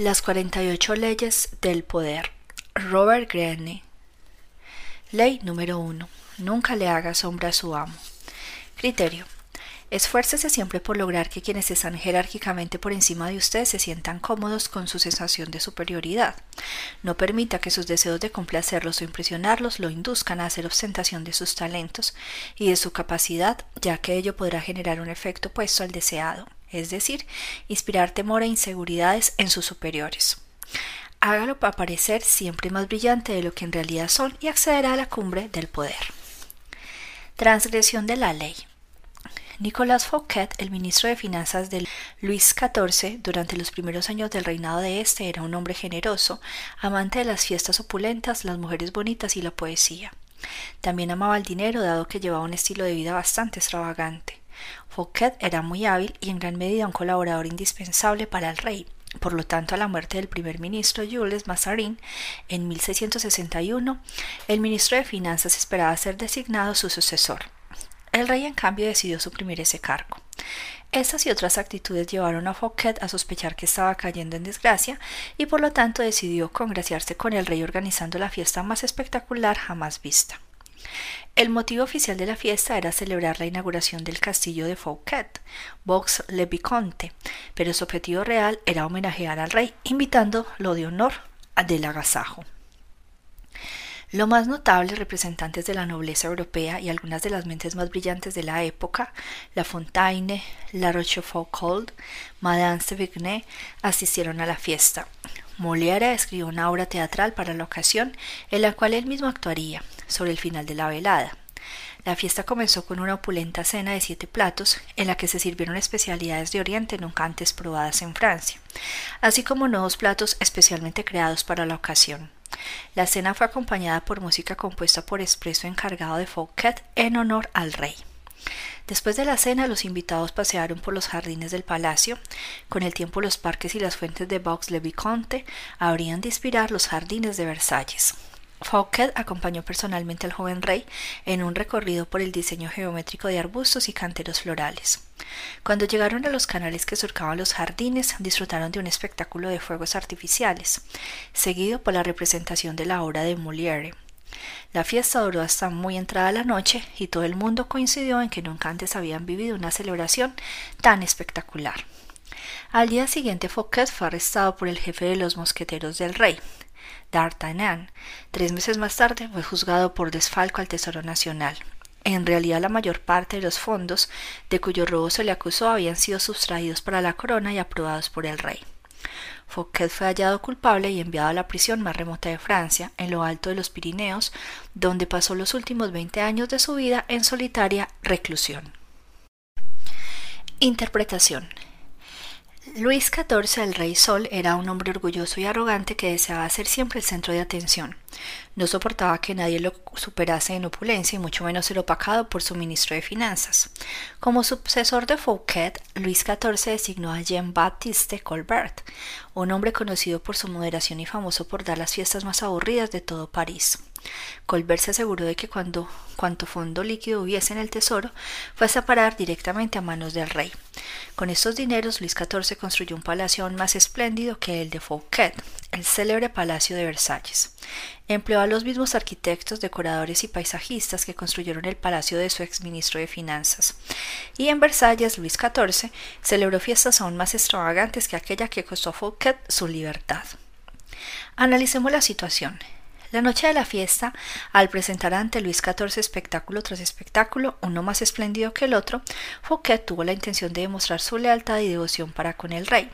Las 48 leyes del poder. Robert Greene. Ley número 1. Nunca le haga sombra a su amo. Criterio. Esfuércese siempre por lograr que quienes están jerárquicamente por encima de usted se sientan cómodos con su sensación de superioridad. No permita que sus deseos de complacerlos o impresionarlos lo induzcan a hacer ostentación de sus talentos y de su capacidad, ya que ello podrá generar un efecto opuesto al deseado es decir, inspirar temor e inseguridades en sus superiores. Hágalo para parecer siempre más brillante de lo que en realidad son y accederá a la cumbre del poder. Transgresión de la ley. Nicolas Fouquet, el ministro de Finanzas de Luis XIV, durante los primeros años del reinado de este, era un hombre generoso, amante de las fiestas opulentas, las mujeres bonitas y la poesía. También amaba el dinero, dado que llevaba un estilo de vida bastante extravagante. Fouquet era muy hábil y en gran medida un colaborador indispensable para el rey. Por lo tanto, a la muerte del primer ministro Jules Mazarin en 1661, el ministro de Finanzas esperaba ser designado su sucesor. El rey, en cambio, decidió suprimir ese cargo. Estas y otras actitudes llevaron a Fouquet a sospechar que estaba cayendo en desgracia y por lo tanto decidió congraciarse con el rey organizando la fiesta más espectacular jamás vista. El motivo oficial de la fiesta era celebrar la inauguración del castillo de Fouquet, Vaux-le-Vicomte, pero su objetivo real era homenajear al rey, invitándolo de honor del agasajo. Lo más notable, representantes de la nobleza europea y algunas de las mentes más brillantes de la época, La Fontaine, La Rochefoucauld, Madame Sévigné, asistieron a la fiesta. Molière escribió una obra teatral para la ocasión en la cual él mismo actuaría, sobre el final de la velada. La fiesta comenzó con una opulenta cena de siete platos, en la que se sirvieron especialidades de Oriente nunca antes probadas en Francia, así como nuevos platos especialmente creados para la ocasión. La cena fue acompañada por música compuesta por expreso encargado de Fouquet en honor al rey. Después de la cena, los invitados pasearon por los jardines del palacio. Con el tiempo, los parques y las fuentes de Vaux-le-Vicomte habrían de inspirar los jardines de Versalles. Fouquet acompañó personalmente al joven rey en un recorrido por el diseño geométrico de arbustos y canteros florales. Cuando llegaron a los canales que surcaban los jardines, disfrutaron de un espectáculo de fuegos artificiales, seguido por la representación de la obra de Molière. La fiesta duró hasta muy entrada la noche y todo el mundo coincidió en que nunca antes habían vivido una celebración tan espectacular. Al día siguiente Fouquet fue arrestado por el jefe de los mosqueteros del rey, D'Artagnan. Tres meses más tarde fue juzgado por desfalco al Tesoro Nacional. En realidad la mayor parte de los fondos de cuyo robo se le acusó habían sido sustraídos para la corona y aprobados por el rey. Fouquet fue hallado culpable y enviado a la prisión más remota de Francia, en lo alto de los Pirineos, donde pasó los últimos veinte años de su vida en solitaria reclusión. Interpretación Luis XIV, el Rey Sol, era un hombre orgulloso y arrogante que deseaba ser siempre el centro de atención. No soportaba que nadie lo superase en opulencia y mucho menos ser opacado por su ministro de Finanzas. Como sucesor de Fouquet, Luis XIV designó a Jean-Baptiste Colbert, un hombre conocido por su moderación y famoso por dar las fiestas más aburridas de todo París. Colbert se aseguró de que cuando cuanto fondo líquido hubiese en el tesoro fuese a parar directamente a manos del rey. Con estos dineros Luis XIV construyó un palacio aún más espléndido que el de Fouquet, el célebre Palacio de Versalles. Empleó a los mismos arquitectos, decoradores y paisajistas que construyeron el palacio de su exministro de Finanzas. Y en Versalles Luis XIV celebró fiestas aún más extravagantes que aquella que costó a Fouquet su libertad. Analicemos la situación. La noche de la fiesta, al presentar ante Luis XIV espectáculo tras espectáculo, uno más espléndido que el otro, Fouquet tuvo la intención de demostrar su lealtad y devoción para con el rey.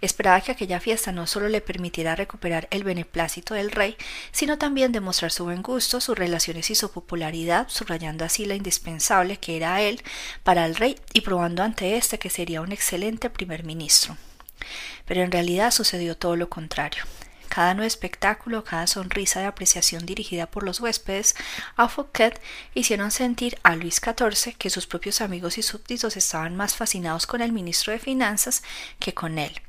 Esperaba que aquella fiesta no solo le permitiera recuperar el beneplácito del rey, sino también demostrar su buen gusto, sus relaciones y su popularidad, subrayando así la indispensable que era él para el rey y probando ante éste que sería un excelente primer ministro. Pero en realidad sucedió todo lo contrario. Cada nuevo espectáculo, cada sonrisa de apreciación dirigida por los huéspedes a Fouquet hicieron sentir a Luis XIV que sus propios amigos y súbditos estaban más fascinados con el ministro de Finanzas que con él,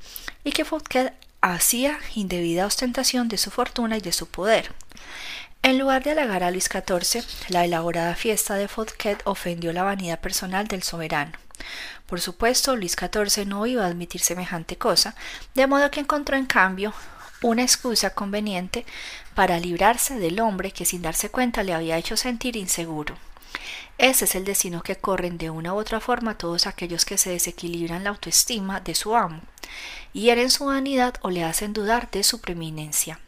y que Fouquet hacía indebida ostentación de su fortuna y de su poder. En lugar de halagar a Luis XIV, la elaborada fiesta de Fouquet ofendió la vanidad personal del soberano. Por supuesto, Luis XIV no iba a admitir semejante cosa, de modo que encontró en cambio una excusa conveniente para librarse del hombre que sin darse cuenta le había hecho sentir inseguro. Ese es el destino que corren de una u otra forma todos aquellos que se desequilibran la autoestima de su amo, hieren su vanidad o le hacen dudar de su preeminencia.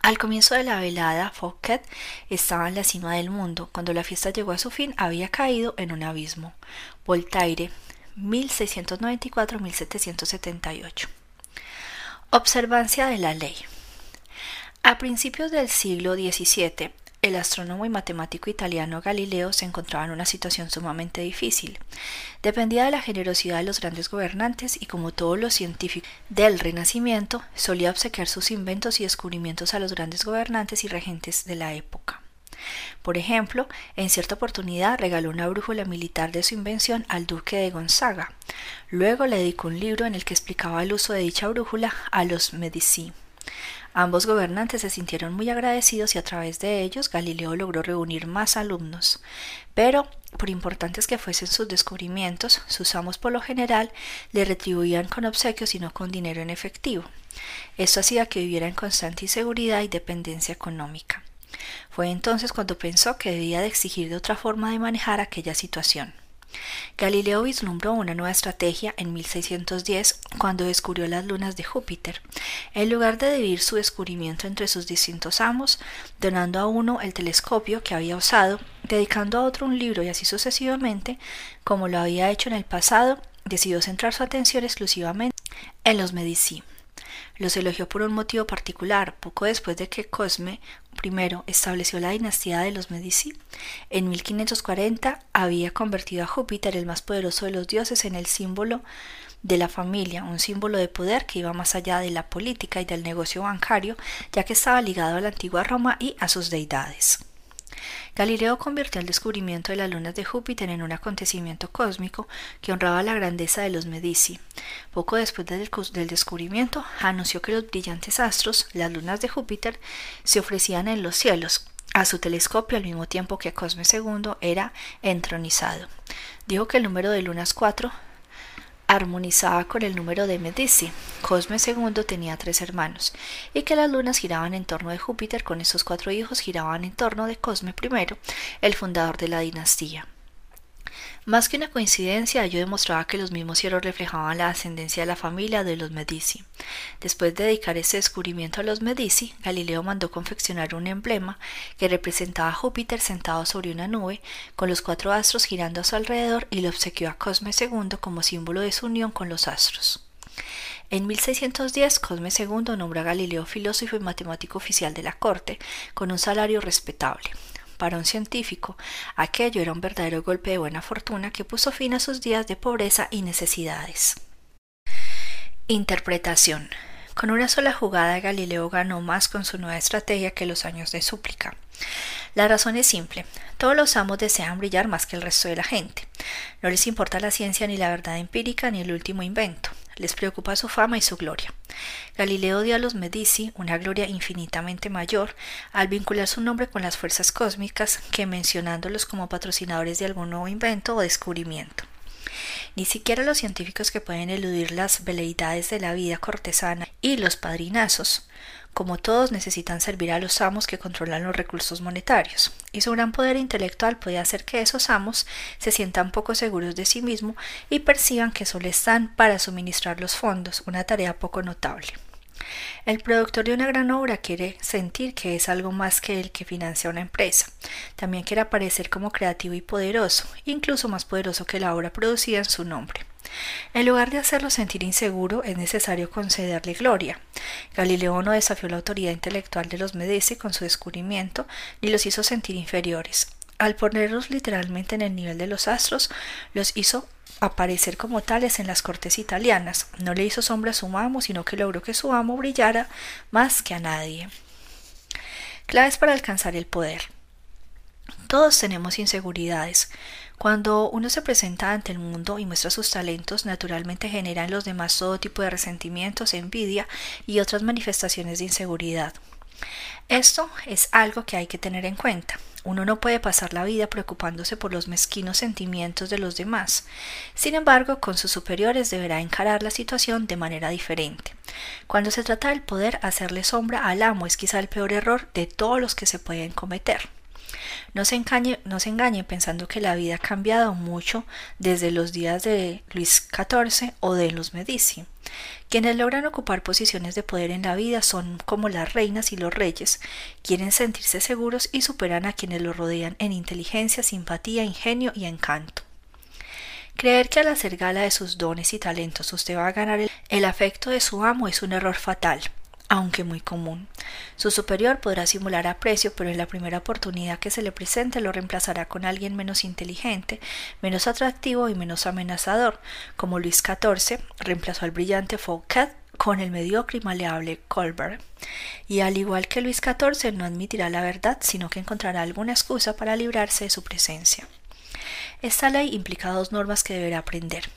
Al comienzo de la velada, Fouquet estaba en la cima del mundo. Cuando la fiesta llegó a su fin, había caído en un abismo. Voltaire, 1694-1778. Observancia de la ley. A principios del siglo XVII, el astrónomo y matemático italiano Galileo se encontraba en una situación sumamente difícil. Dependía de la generosidad de los grandes gobernantes y como todos los científicos del Renacimiento, solía obsequiar sus inventos y descubrimientos a los grandes gobernantes y regentes de la época. Por ejemplo, en cierta oportunidad regaló una brújula militar de su invención al duque de Gonzaga. Luego le dedicó un libro en el que explicaba el uso de dicha brújula a los Medici. Ambos gobernantes se sintieron muy agradecidos y a través de ellos Galileo logró reunir más alumnos. Pero, por importantes que fuesen sus descubrimientos, sus amos por lo general le retribuían con obsequios y no con dinero en efectivo. Esto hacía que viviera en constante inseguridad y dependencia económica. Fue entonces cuando pensó que debía de exigir de otra forma de manejar aquella situación. Galileo vislumbró una nueva estrategia en 1610 cuando descubrió las lunas de Júpiter. En lugar de dividir su descubrimiento entre sus distintos amos, donando a uno el telescopio que había usado, dedicando a otro un libro y así sucesivamente, como lo había hecho en el pasado, decidió centrar su atención exclusivamente en los Medici. Los elogió por un motivo particular, poco después de que Cosme I estableció la dinastía de los Medici. En 1540 había convertido a Júpiter, el más poderoso de los dioses, en el símbolo de la familia, un símbolo de poder que iba más allá de la política y del negocio bancario, ya que estaba ligado a la antigua Roma y a sus deidades. Galileo convirtió el descubrimiento de las lunas de Júpiter en un acontecimiento cósmico que honraba la grandeza de los Medici. Poco después del, descubrimiento, anunció que los brillantes astros, las lunas de Júpiter, se ofrecían en los cielos, a su telescopio al mismo tiempo que Cosme II era entronizado. Dijo que el número de lunas 4 armonizada con el número de Medici. Cosme II tenía tres hermanos, y que las lunas giraban en torno de Júpiter, con esos cuatro hijos giraban en torno de Cosme I, el fundador de la dinastía. Más que una coincidencia, ello demostraba que los mismos cielos reflejaban la ascendencia de la familia de los Medici. Después de dedicar ese descubrimiento a los Medici, Galileo mandó confeccionar un emblema que representaba a Júpiter sentado sobre una nube, con los cuatro astros girando a su alrededor, y lo obsequió a Cosme II como símbolo de su unión con los astros. En 1610, Cosme II nombró a Galileo filósofo y matemático oficial de la corte, con un salario respetable. Para un científico, aquello era un verdadero golpe de buena fortuna que puso fin a sus días de pobreza y necesidades. Interpretación. Con una sola jugada Galileo ganó más con su nueva estrategia que los años de súplica. La razón es simple. Todos los amos desean brillar más que el resto de la gente. No les importa la ciencia ni la verdad empírica ni el último invento les preocupa su fama y su gloria. Galileo dio a los Medici una gloria infinitamente mayor al vincular su nombre con las fuerzas cósmicas que mencionándolos como patrocinadores de algún nuevo invento o descubrimiento. Ni siquiera los científicos que pueden eludir las veleidades de la vida cortesana y los padrinazos como todos necesitan servir a los amos que controlan los recursos monetarios, y su gran poder intelectual puede hacer que esos amos se sientan poco seguros de sí mismos y perciban que solo están para suministrar los fondos, una tarea poco notable. El productor de una gran obra quiere sentir que es algo más que el que financia una empresa. También quiere aparecer como creativo y poderoso, incluso más poderoso que la obra producida en su nombre. En lugar de hacerlo sentir inseguro, es necesario concederle gloria. Galileo no desafió la autoridad intelectual de los Medici con su descubrimiento, ni los hizo sentir inferiores. Al ponerlos literalmente en el nivel de los astros, los hizo aparecer como tales en las cortes italianas. No le hizo sombra a su amo, sino que logró que su amo brillara más que a nadie. Claves para alcanzar el poder. Todos tenemos inseguridades. Cuando uno se presenta ante el mundo y muestra sus talentos, naturalmente genera en los demás todo tipo de resentimientos, envidia y otras manifestaciones de inseguridad. Esto es algo que hay que tener en cuenta. Uno no puede pasar la vida preocupándose por los mezquinos sentimientos de los demás. Sin embargo, con sus superiores deberá encarar la situación de manera diferente. Cuando se trata del poder, hacerle sombra al amo es quizá el peor error de todos los que se pueden cometer. No se, engañe, no se engañe pensando que la vida ha cambiado mucho desde los días de Luis XIV o de los Medici. Quienes logran ocupar posiciones de poder en la vida son como las reinas y los reyes, quieren sentirse seguros y superan a quienes los rodean en inteligencia, simpatía, ingenio y encanto. Creer que al hacer gala de sus dones y talentos usted va a ganar el, el afecto de su amo es un error fatal aunque muy común. Su superior podrá simular aprecio, pero en la primera oportunidad que se le presente lo reemplazará con alguien menos inteligente, menos atractivo y menos amenazador, como Luis XIV reemplazó al brillante Fouquet con el mediocre y maleable Colbert. Y al igual que Luis XIV no admitirá la verdad, sino que encontrará alguna excusa para librarse de su presencia. Esta ley implica dos normas que deberá aprender.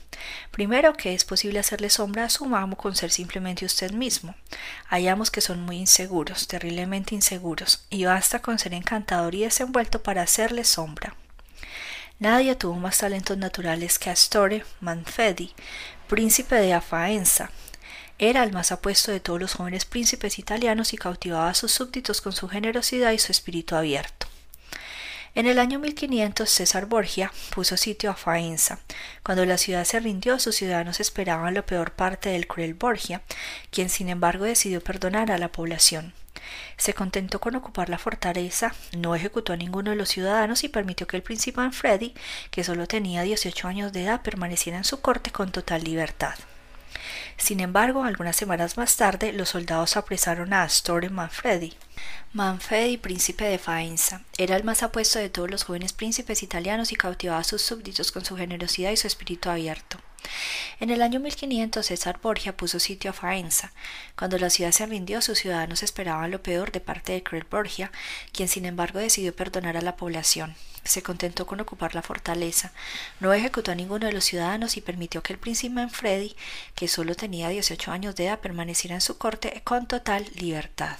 Primero, que es posible hacerle sombra a su amo con ser simplemente usted mismo. Hay amos que son muy inseguros, terriblemente inseguros, y basta con ser encantador y desenvuelto para hacerle sombra. Nadie tuvo más talentos naturales que Astore Manfredi, príncipe de Afaenza. Era el más apuesto de todos los jóvenes príncipes italianos y cautivaba a sus súbditos con su generosidad y su espíritu abierto. En el año 1500 César Borgia puso sitio a Faenza. Cuando la ciudad se rindió, sus ciudadanos esperaban lo peor parte del cruel Borgia, quien sin embargo decidió perdonar a la población. Se contentó con ocupar la fortaleza, no ejecutó a ninguno de los ciudadanos y permitió que el príncipe Manfredi, que solo tenía 18 años de edad, permaneciera en su corte con total libertad. Sin embargo, algunas semanas más tarde, los soldados apresaron a Astore Manfredi. Manfredi, príncipe de Faenza, era el más apuesto de todos los jóvenes príncipes italianos y cautivaba a sus súbditos con su generosidad y su espíritu abierto. En el año 1500 César Borgia puso sitio a Faenza. Cuando la ciudad se rindió, sus ciudadanos esperaban lo peor de parte de cruel Borgia, quien sin embargo decidió perdonar a la población. Se contentó con ocupar la fortaleza, no ejecutó a ninguno de los ciudadanos y permitió que el príncipe Manfredi, que solo tenía 18 años de edad, permaneciera en su corte con total libertad.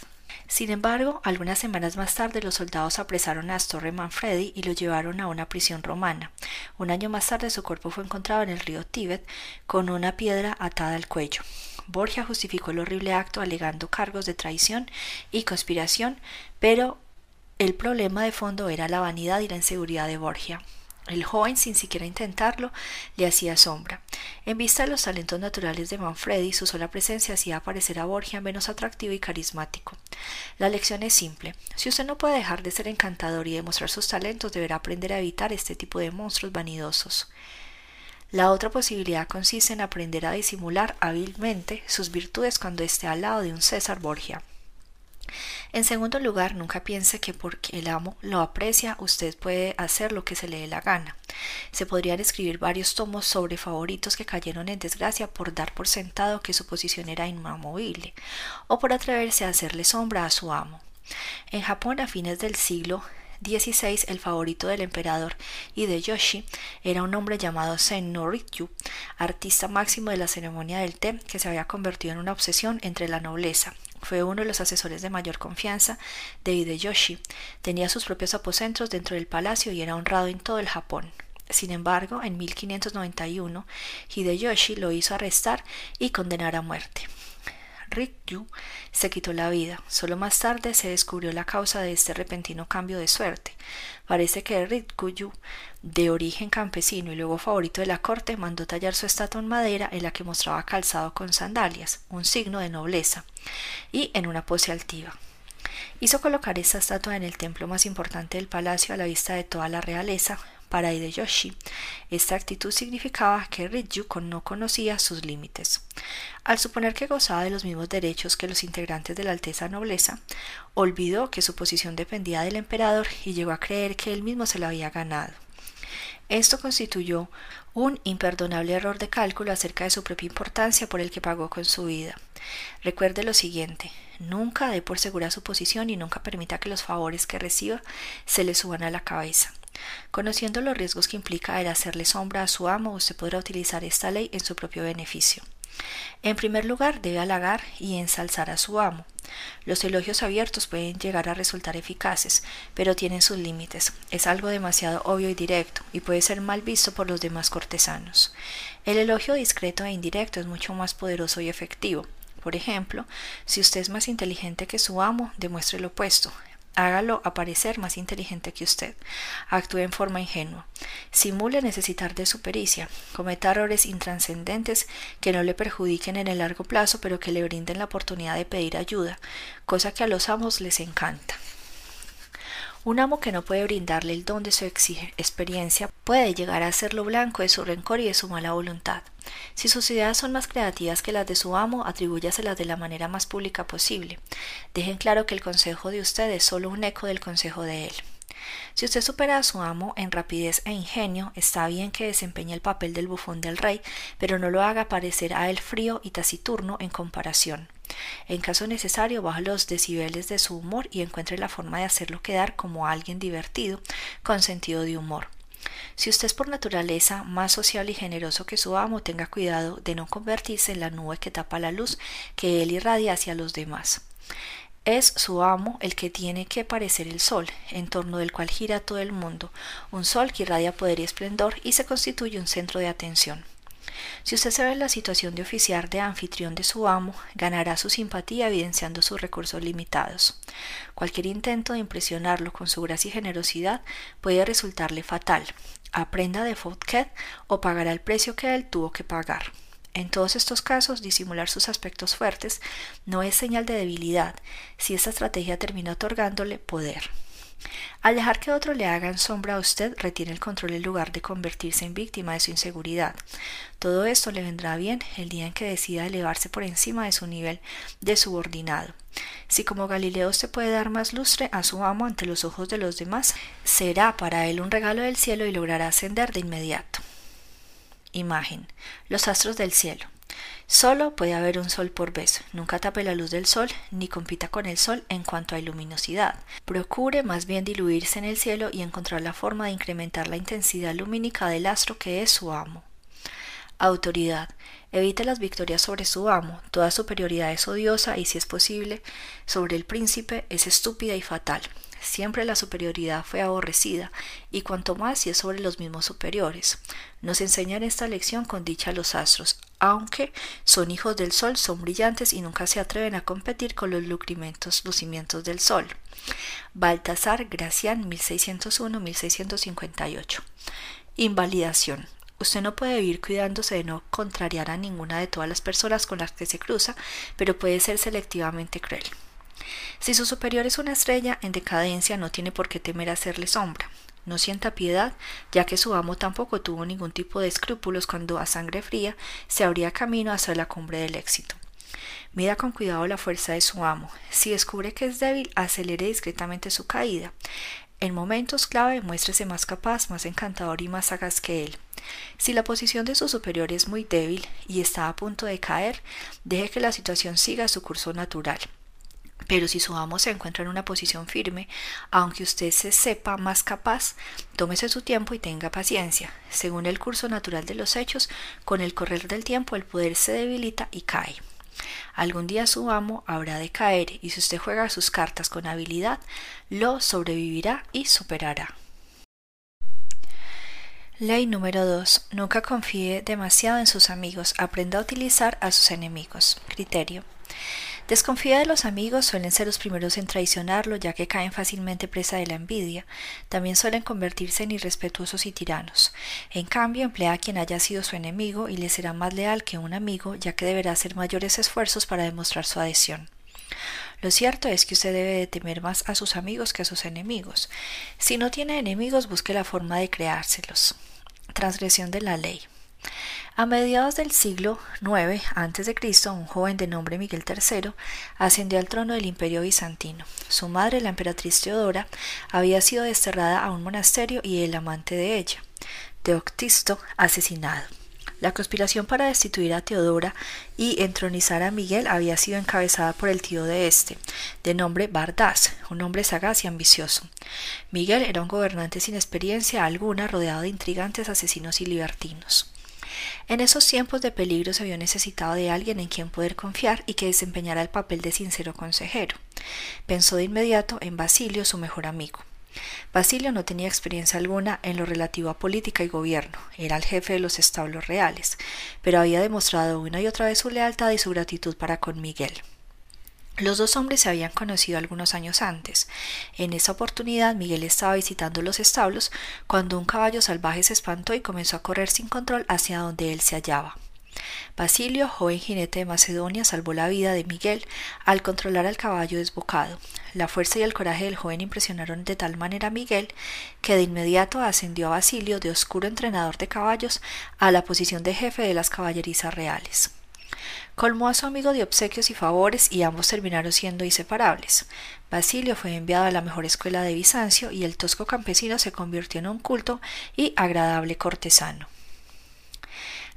Sin embargo, algunas semanas más tarde los soldados apresaron a Astorre Manfredi y lo llevaron a una prisión romana. Un año más tarde su cuerpo fue encontrado en el río Tíbet con una piedra atada al cuello. Borgia justificó el horrible acto alegando cargos de traición y conspiración, pero el problema de fondo era la vanidad y la inseguridad de Borgia. El joven, sin siquiera intentarlo, le hacía sombra. En vista de los talentos naturales de Manfredi, su sola presencia hacía aparecer a Borgia menos atractivo y carismático. La lección es simple. Si usted no puede dejar de ser encantador y demostrar sus talentos, deberá aprender a evitar este tipo de monstruos vanidosos. La otra posibilidad consiste en aprender a disimular hábilmente sus virtudes cuando esté al lado de un César Borgia. En segundo lugar, nunca piense que porque el amo lo aprecia, usted puede hacer lo que se le dé la gana. Se podrían escribir varios tomos sobre favoritos que cayeron en desgracia por dar por sentado que su posición era inamovible, o por atreverse a hacerle sombra a su amo. En Japón, a fines del siglo XVI, el favorito del emperador Hideyoshi era un hombre llamado Sen no artista máximo de la ceremonia del té que se había convertido en una obsesión entre la nobleza, fue uno de los asesores de mayor confianza de Hideyoshi. Tenía sus propios aposentos dentro del palacio y era honrado en todo el Japón. Sin embargo, en 1591, Hideyoshi lo hizo arrestar y condenar a muerte. Rikyu se quitó la vida. Solo más tarde se descubrió la causa de este repentino cambio de suerte. Parece que Rikyu, de origen campesino y luego favorito de la corte, mandó tallar su estatua en madera en la que mostraba calzado con sandalias, un signo de nobleza, y en una pose altiva. Hizo colocar esta estatua en el templo más importante del palacio a la vista de toda la realeza, para Hideyoshi, esta actitud significaba que Riju no conocía sus límites. Al suponer que gozaba de los mismos derechos que los integrantes de la Alteza Nobleza, olvidó que su posición dependía del emperador y llegó a creer que él mismo se la había ganado. Esto constituyó un imperdonable error de cálculo acerca de su propia importancia por el que pagó con su vida. Recuerde lo siguiente, nunca dé por segura su posición y nunca permita que los favores que reciba se le suban a la cabeza. Conociendo los riesgos que implica el hacerle sombra a su amo, usted podrá utilizar esta ley en su propio beneficio. En primer lugar, debe halagar y ensalzar a su amo. Los elogios abiertos pueden llegar a resultar eficaces, pero tienen sus límites. Es algo demasiado obvio y directo, y puede ser mal visto por los demás cortesanos. El elogio discreto e indirecto es mucho más poderoso y efectivo. Por ejemplo, si usted es más inteligente que su amo, demuestre lo opuesto. Hágalo aparecer más inteligente que usted. Actúe en forma ingenua. Simule necesitar de su pericia. Cometa errores intranscendentes que no le perjudiquen en el largo plazo, pero que le brinden la oportunidad de pedir ayuda, cosa que a los amos les encanta. Un amo que no puede brindarle el don de su experiencia puede llegar a hacerlo blanco de su rencor y de su mala voluntad. Si sus ideas son más creativas que las de su amo, atribúyaselas de la manera más pública posible. Dejen claro que el consejo de usted es solo un eco del consejo de él. Si usted supera a su amo en rapidez e ingenio, está bien que desempeñe el papel del bufón del rey, pero no lo haga parecer a él frío y taciturno en comparación. En caso necesario, baja los decibeles de su humor y encuentre la forma de hacerlo quedar como alguien divertido, con sentido de humor. Si usted es por naturaleza más sociable y generoso que su amo, tenga cuidado de no convertirse en la nube que tapa la luz que él irradia hacia los demás. Es su amo el que tiene que parecer el sol, en torno del cual gira todo el mundo, un sol que irradia poder y esplendor y se constituye un centro de atención. Si usted se ve en la situación de oficiar de anfitrión de su amo, ganará su simpatía evidenciando sus recursos limitados. Cualquier intento de impresionarlo con su gracia y generosidad puede resultarle fatal. Aprenda de Fouquet o pagará el precio que él tuvo que pagar. En todos estos casos, disimular sus aspectos fuertes no es señal de debilidad, si esta estrategia termina otorgándole poder. Al dejar que otro le hagan sombra a usted, retiene el control en lugar de convertirse en víctima de su inseguridad. Todo esto le vendrá bien el día en que decida elevarse por encima de su nivel de subordinado. Si como Galileo se puede dar más lustre a su amo ante los ojos de los demás, será para él un regalo del cielo y logrará ascender de inmediato. Imagen. Los astros del cielo. Solo puede haber un sol por vez. Nunca tape la luz del sol ni compita con el sol en cuanto a luminosidad. Procure más bien diluirse en el cielo y encontrar la forma de incrementar la intensidad lumínica del astro que es su amo. Autoridad. Evite las victorias sobre su amo. Toda superioridad es odiosa y, si es posible, sobre el príncipe es estúpida y fatal. Siempre la superioridad fue aborrecida, y cuanto más si es sobre los mismos superiores. Nos enseñan esta lección con dicha los astros, aunque son hijos del sol, son brillantes y nunca se atreven a competir con los lucimientos, lucimientos del sol. Baltasar Gracián 1601-1658 Invalidación. Usted no puede vivir cuidándose de no contrariar a ninguna de todas las personas con las que se cruza, pero puede ser selectivamente cruel. Si su superior es una estrella en decadencia, no tiene por qué temer hacerle sombra. No sienta piedad, ya que su amo tampoco tuvo ningún tipo de escrúpulos cuando a sangre fría se abría camino hacia la cumbre del éxito. Mida con cuidado la fuerza de su amo. Si descubre que es débil, acelere discretamente su caída. En momentos clave muéstrese más capaz, más encantador y más sagaz que él. Si la posición de su superior es muy débil y está a punto de caer, deje que la situación siga su curso natural. Pero si su amo se encuentra en una posición firme, aunque usted se sepa más capaz, tómese su tiempo y tenga paciencia. Según el curso natural de los hechos, con el correr del tiempo el poder se debilita y cae. Algún día su amo habrá de caer y si usted juega sus cartas con habilidad, lo sobrevivirá y superará. Ley número 2. Nunca confíe demasiado en sus amigos. Aprenda a utilizar a sus enemigos. Criterio. Desconfía de los amigos, suelen ser los primeros en traicionarlo, ya que caen fácilmente presa de la envidia. También suelen convertirse en irrespetuosos y tiranos. En cambio, emplea a quien haya sido su enemigo y le será más leal que un amigo, ya que deberá hacer mayores esfuerzos para demostrar su adhesión. Lo cierto es que usted debe de temer más a sus amigos que a sus enemigos. Si no tiene enemigos, busque la forma de creárselos. Transgresión de la ley. A mediados del siglo IX a.C., un joven de nombre Miguel III ascendió al trono del Imperio bizantino. Su madre, la emperatriz Teodora, había sido desterrada a un monasterio y el amante de ella, Teoctisto, asesinado. La conspiración para destituir a Teodora y entronizar a Miguel había sido encabezada por el tío de este, de nombre Bardás, un hombre sagaz y ambicioso. Miguel era un gobernante sin experiencia alguna, rodeado de intrigantes, asesinos y libertinos. En esos tiempos de peligro se vio necesitado de alguien en quien poder confiar y que desempeñara el papel de sincero consejero. Pensó de inmediato en Basilio, su mejor amigo. Basilio no tenía experiencia alguna en lo relativo a política y gobierno, era el jefe de los establos reales, pero había demostrado una y otra vez su lealtad y su gratitud para con Miguel. Los dos hombres se habían conocido algunos años antes. En esa oportunidad Miguel estaba visitando los establos cuando un caballo salvaje se espantó y comenzó a correr sin control hacia donde él se hallaba. Basilio, joven jinete de Macedonia, salvó la vida de Miguel al controlar al caballo desbocado. La fuerza y el coraje del joven impresionaron de tal manera a Miguel que de inmediato ascendió a Basilio de oscuro entrenador de caballos a la posición de jefe de las caballerizas reales. Colmó a su amigo de obsequios y favores y ambos terminaron siendo inseparables. Basilio fue enviado a la mejor escuela de Bizancio y el tosco campesino se convirtió en un culto y agradable cortesano.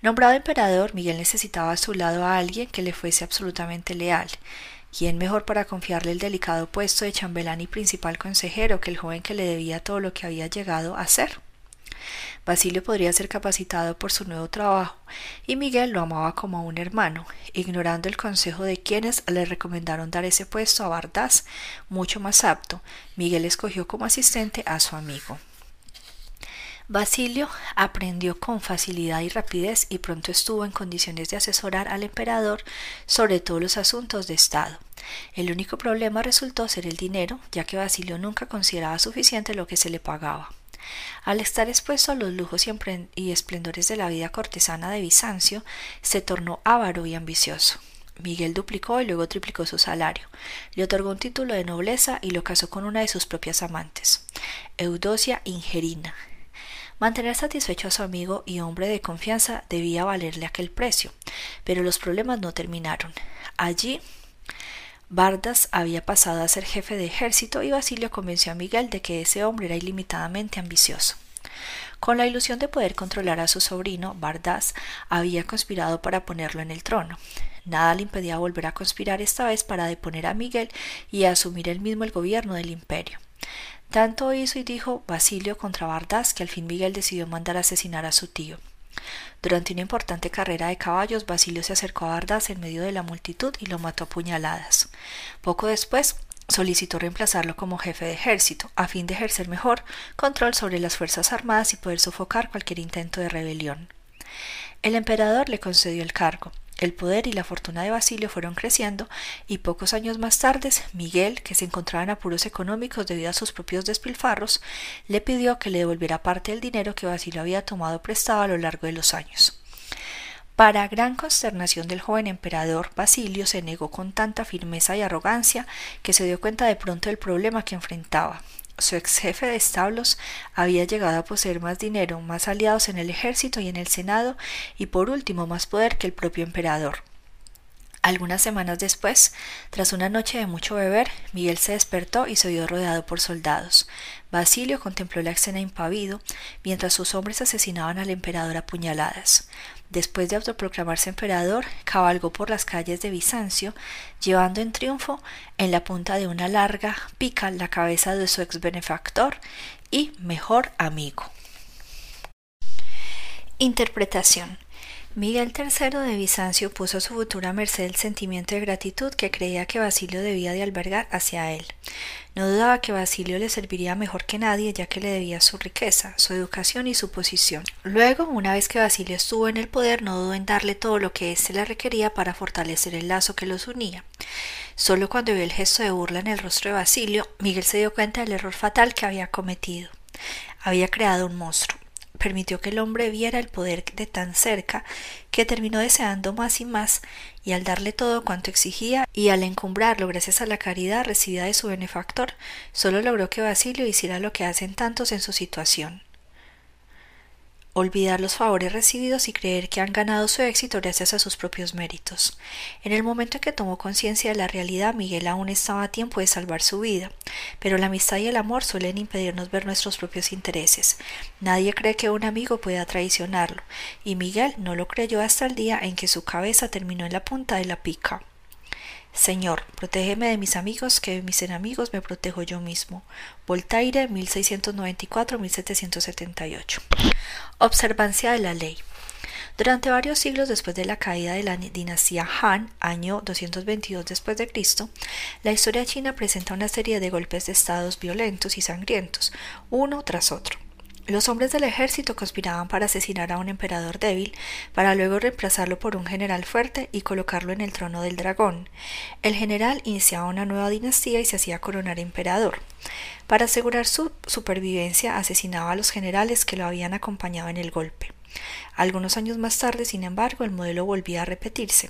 Nombrado emperador, Miguel necesitaba a su lado a alguien que le fuese absolutamente leal. ¿Quién mejor para confiarle el delicado puesto de chambelán y principal consejero que el joven que le debía todo lo que había llegado a ser? Basilio podría ser capacitado por su nuevo trabajo, y Miguel lo amaba como a un hermano, ignorando el consejo de quienes le recomendaron dar ese puesto a Bardás, mucho más apto. Miguel escogió como asistente a su amigo. Basilio aprendió con facilidad y rapidez y pronto estuvo en condiciones de asesorar al emperador sobre todos los asuntos de Estado. El único problema resultó ser el dinero, ya que Basilio nunca consideraba suficiente lo que se le pagaba. Al estar expuesto a los lujos y esplendores de la vida cortesana de Bizancio, se tornó avaro y ambicioso. Miguel duplicó y luego triplicó su salario. Le otorgó un título de nobleza y lo casó con una de sus propias amantes, Eudosia Ingerina, Mantener satisfecho a su amigo y hombre de confianza debía valerle aquel precio, pero los problemas no terminaron. Allí Bardas había pasado a ser jefe de ejército y Basilio convenció a Miguel de que ese hombre era ilimitadamente ambicioso. Con la ilusión de poder controlar a su sobrino, Bardas había conspirado para ponerlo en el trono. Nada le impedía volver a conspirar esta vez para deponer a Miguel y asumir él mismo el gobierno del imperio. Tanto hizo y dijo Basilio contra Bardas que al fin Miguel decidió mandar asesinar a su tío. Durante una importante carrera de caballos, Basilio se acercó a Bardas en medio de la multitud y lo mató a puñaladas. Poco después, solicitó reemplazarlo como jefe de ejército, a fin de ejercer mejor control sobre las fuerzas armadas y poder sofocar cualquier intento de rebelión. El emperador le concedió el cargo, el poder y la fortuna de Basilio fueron creciendo y pocos años más tarde Miguel, que se encontraba en apuros económicos debido a sus propios despilfarros, le pidió que le devolviera parte del dinero que Basilio había tomado prestado a lo largo de los años. Para gran consternación del joven emperador, Basilio se negó con tanta firmeza y arrogancia que se dio cuenta de pronto del problema que enfrentaba. Su ex jefe de establos había llegado a poseer más dinero, más aliados en el ejército y en el Senado, y por último más poder que el propio emperador. Algunas semanas después, tras una noche de mucho beber, Miguel se despertó y se vio rodeado por soldados. Basilio contempló la escena impavido, mientras sus hombres asesinaban al emperador a puñaladas. Después de autoproclamarse emperador, cabalgó por las calles de Bizancio, llevando en triunfo en la punta de una larga pica la cabeza de su ex benefactor y mejor amigo. Interpretación Miguel III de Bizancio puso a su futura merced el sentimiento de gratitud que creía que Basilio debía de albergar hacia él. No dudaba que Basilio le serviría mejor que nadie ya que le debía su riqueza, su educación y su posición. Luego, una vez que Basilio estuvo en el poder, no dudó en darle todo lo que éste le requería para fortalecer el lazo que los unía. Solo cuando vio el gesto de burla en el rostro de Basilio, Miguel se dio cuenta del error fatal que había cometido. Había creado un monstruo permitió que el hombre viera el poder de tan cerca que terminó deseando más y más, y al darle todo cuanto exigía y al encumbrarlo gracias a la caridad recibida de su benefactor, solo logró que Basilio hiciera lo que hacen tantos en su situación olvidar los favores recibidos y creer que han ganado su éxito gracias a sus propios méritos. En el momento en que tomó conciencia de la realidad, Miguel aún estaba a tiempo de salvar su vida, pero la amistad y el amor suelen impedirnos ver nuestros propios intereses. Nadie cree que un amigo pueda traicionarlo, y Miguel no lo creyó hasta el día en que su cabeza terminó en la punta de la pica. Señor, protégeme de mis amigos, que de mis enemigos me protejo yo mismo. Voltaire, 1694-1778. Observancia de la ley. Durante varios siglos después de la caída de la dinastía Han, año 222 después de Cristo, la historia china presenta una serie de golpes de estados violentos y sangrientos, uno tras otro. Los hombres del ejército conspiraban para asesinar a un emperador débil, para luego reemplazarlo por un general fuerte y colocarlo en el trono del dragón. El general iniciaba una nueva dinastía y se hacía coronar emperador. Para asegurar su supervivencia asesinaba a los generales que lo habían acompañado en el golpe. Algunos años más tarde, sin embargo, el modelo volvía a repetirse.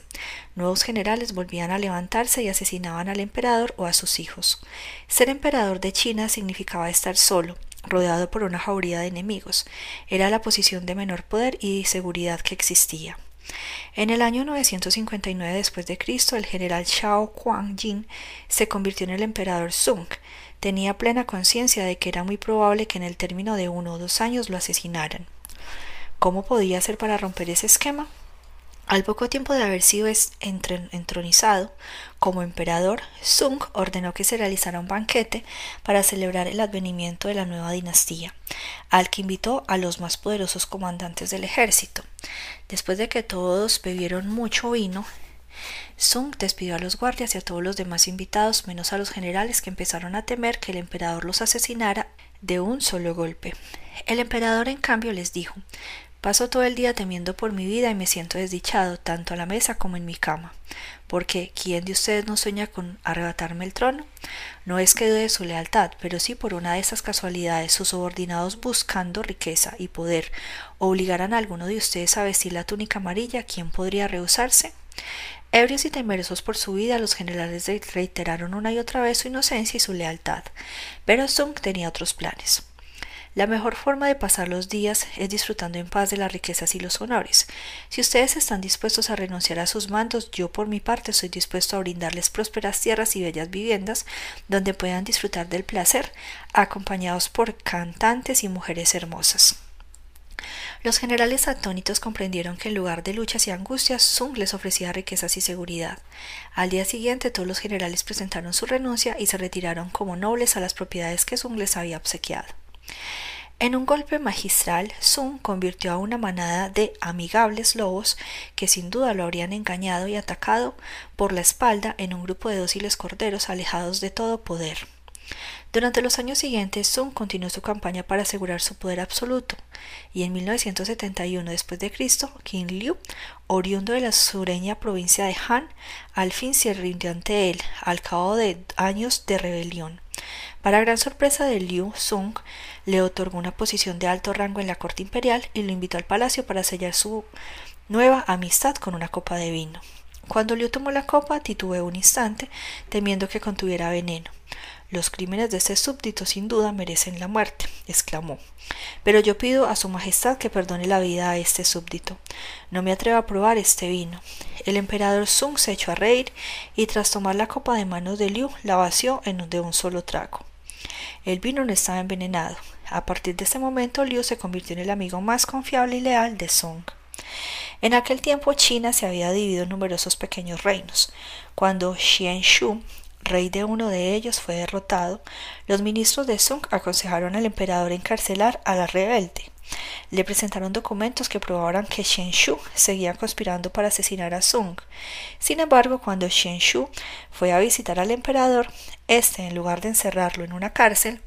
Nuevos generales volvían a levantarse y asesinaban al emperador o a sus hijos. Ser emperador de China significaba estar solo, rodeado por una jauría de enemigos. Era la posición de menor poder y seguridad que existía. En el año 959 después de Cristo, el general Xiao Jin se convirtió en el emperador Sung. Tenía plena conciencia de que era muy probable que en el término de uno o dos años lo asesinaran. ¿Cómo podía hacer para romper ese esquema? Al poco tiempo de haber sido entronizado como emperador, Sung ordenó que se realizara un banquete para celebrar el advenimiento de la nueva dinastía, al que invitó a los más poderosos comandantes del ejército. Después de que todos bebieron mucho vino, Sung despidió a los guardias y a todos los demás invitados, menos a los generales que empezaron a temer que el emperador los asesinara de un solo golpe. El emperador, en cambio, les dijo Paso todo el día temiendo por mi vida y me siento desdichado, tanto a la mesa como en mi cama. Porque, ¿quién de ustedes no sueña con arrebatarme el trono? No es que dude de su lealtad, pero si por una de esas casualidades sus subordinados buscando riqueza y poder obligaran a alguno de ustedes a vestir la túnica amarilla, ¿quién podría rehusarse? Ebrios y temerosos por su vida, los generales reiteraron una y otra vez su inocencia y su lealtad, pero Sung tenía otros planes. La mejor forma de pasar los días es disfrutando en paz de las riquezas y los honores. Si ustedes están dispuestos a renunciar a sus mandos, yo por mi parte estoy dispuesto a brindarles prósperas tierras y bellas viviendas donde puedan disfrutar del placer, acompañados por cantantes y mujeres hermosas. Los generales atónitos comprendieron que en lugar de luchas y angustias, Sung les ofrecía riquezas y seguridad. Al día siguiente todos los generales presentaron su renuncia y se retiraron como nobles a las propiedades que Sung les había obsequiado. En un golpe magistral, Sun convirtió a una manada de amigables lobos que sin duda lo habrían engañado y atacado por la espalda en un grupo de dóciles corderos alejados de todo poder. Durante los años siguientes, Sun continuó su campaña para asegurar su poder absoluto, y en 1971 después de Cristo, King Liu, oriundo de la sureña provincia de Han, al fin se rindió ante él, al cabo de años de rebelión. Para gran sorpresa de Liu Sung, le otorgó una posición de alto rango en la corte imperial y lo invitó al palacio para sellar su nueva amistad con una copa de vino. Cuando Liu tomó la copa, titubeó un instante, temiendo que contuviera veneno. Los crímenes de este súbdito sin duda merecen la muerte, exclamó. Pero yo pido a su majestad que perdone la vida a este súbdito. No me atrevo a probar este vino. El emperador Sung se echó a reír y tras tomar la copa de manos de Liu la vació en de un solo trago. El vino no estaba envenenado. A partir de este momento Liu se convirtió en el amigo más confiable y leal de Sung. En aquel tiempo China se había dividido en numerosos pequeños reinos. Cuando Xian rey de uno de ellos, fue derrotado, los ministros de Sung aconsejaron al emperador encarcelar a la rebelde. Le presentaron documentos que probaban que Shu seguía conspirando para asesinar a Sung. Sin embargo, cuando Shu fue a visitar al emperador, éste, en lugar de encerrarlo en una cárcel,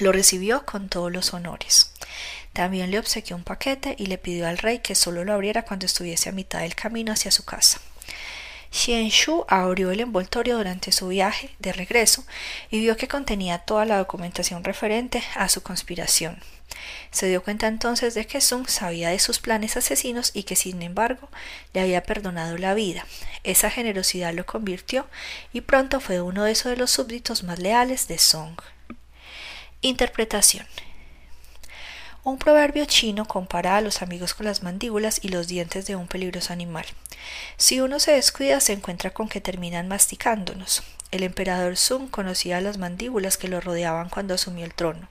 lo recibió con todos los honores. También le obsequió un paquete y le pidió al rey que solo lo abriera cuando estuviese a mitad del camino hacia su casa. Xian-Shu abrió el envoltorio durante su viaje de regreso y vio que contenía toda la documentación referente a su conspiración. Se dio cuenta entonces de que Sung sabía de sus planes asesinos y que sin embargo le había perdonado la vida. Esa generosidad lo convirtió y pronto fue uno de esos de los súbditos más leales de Song. Interpretación un proverbio chino compara a los amigos con las mandíbulas y los dientes de un peligroso animal. Si uno se descuida, se encuentra con que terminan masticándonos. El emperador Sun conocía las mandíbulas que lo rodeaban cuando asumió el trono.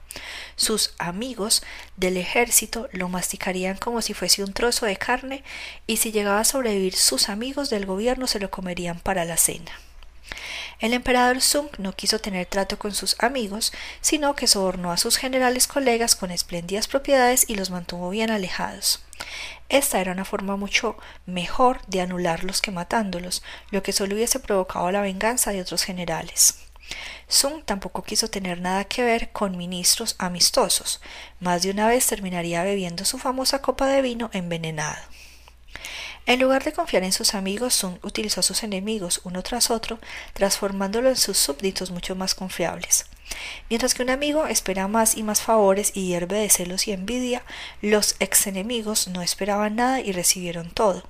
Sus amigos del ejército lo masticarían como si fuese un trozo de carne, y si llegaba a sobrevivir sus amigos del gobierno se lo comerían para la cena. El emperador Sung no quiso tener trato con sus amigos, sino que sobornó a sus generales colegas con espléndidas propiedades y los mantuvo bien alejados. Esta era una forma mucho mejor de anularlos que matándolos, lo que solo hubiese provocado la venganza de otros generales. Sung tampoco quiso tener nada que ver con ministros amistosos. Más de una vez terminaría bebiendo su famosa copa de vino envenenado. En lugar de confiar en sus amigos, Sun utilizó a sus enemigos uno tras otro, transformándolos en sus súbditos mucho más confiables. Mientras que un amigo espera más y más favores y hierve de celos y envidia, los ex enemigos no esperaban nada y recibieron todo.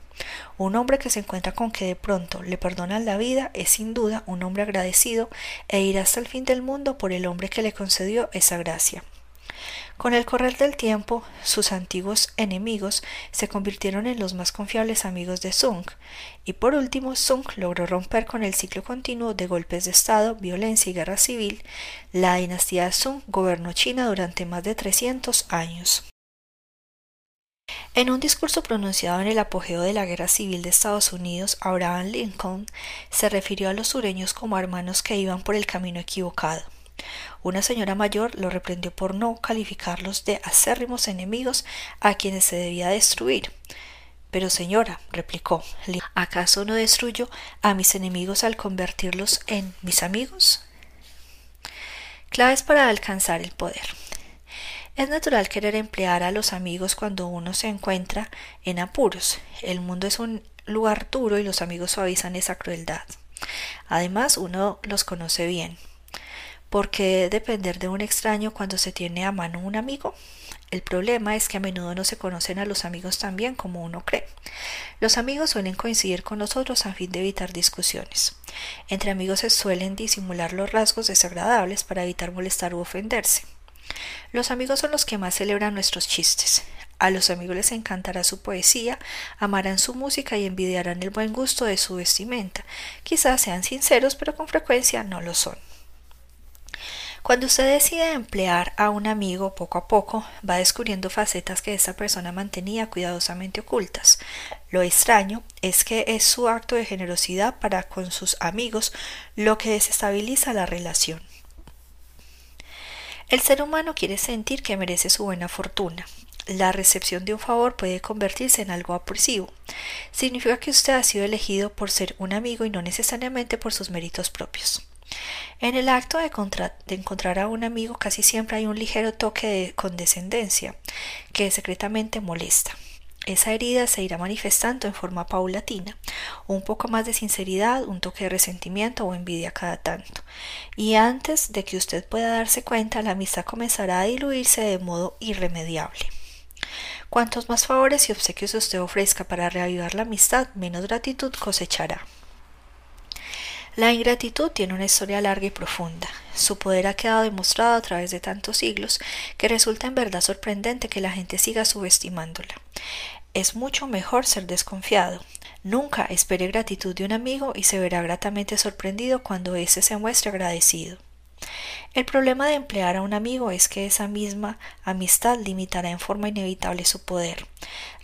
Un hombre que se encuentra con que de pronto le perdonan la vida es sin duda un hombre agradecido e irá hasta el fin del mundo por el hombre que le concedió esa gracia. Con el correr del tiempo, sus antiguos enemigos se convirtieron en los más confiables amigos de Sung, y por último Sung logró romper con el ciclo continuo de golpes de Estado, violencia y guerra civil. La dinastía Sung gobernó China durante más de 300 años. En un discurso pronunciado en el apogeo de la Guerra Civil de Estados Unidos, Abraham Lincoln se refirió a los sureños como hermanos que iban por el camino equivocado. Una señora mayor lo reprendió por no calificarlos de acérrimos enemigos a quienes se debía destruir. Pero señora, replicó, ¿acaso no destruyo a mis enemigos al convertirlos en mis amigos? Claves para alcanzar el poder. Es natural querer emplear a los amigos cuando uno se encuentra en apuros. El mundo es un lugar duro y los amigos suavizan esa crueldad. Además, uno los conoce bien. ¿Por qué depender de un extraño cuando se tiene a mano un amigo? El problema es que a menudo no se conocen a los amigos tan bien como uno cree. Los amigos suelen coincidir con nosotros a fin de evitar discusiones. Entre amigos se suelen disimular los rasgos desagradables para evitar molestar u ofenderse. Los amigos son los que más celebran nuestros chistes. A los amigos les encantará su poesía, amarán su música y envidiarán el buen gusto de su vestimenta. Quizás sean sinceros, pero con frecuencia no lo son. Cuando usted decide emplear a un amigo poco a poco, va descubriendo facetas que esta persona mantenía cuidadosamente ocultas. Lo extraño es que es su acto de generosidad para con sus amigos lo que desestabiliza la relación. El ser humano quiere sentir que merece su buena fortuna. La recepción de un favor puede convertirse en algo opresivo. Significa que usted ha sido elegido por ser un amigo y no necesariamente por sus méritos propios. En el acto de, encontrar a un amigo casi siempre hay un ligero toque de condescendencia que secretamente molesta. Esa herida se irá manifestando en forma paulatina, un poco más de sinceridad, un toque de resentimiento o envidia cada tanto. Y antes de que usted pueda darse cuenta, la amistad comenzará a diluirse de modo irremediable. Cuantos más favores y obsequios usted ofrezca para reavivar la amistad, menos gratitud cosechará. La ingratitud tiene una historia larga y profunda. Su poder ha quedado demostrado a través de tantos siglos que resulta en verdad sorprendente que la gente siga subestimándola. Es mucho mejor ser desconfiado. Nunca espere gratitud de un amigo y se verá gratamente sorprendido cuando éste se muestre agradecido. El problema de emplear a un amigo es que esa misma amistad limitará en forma inevitable su poder.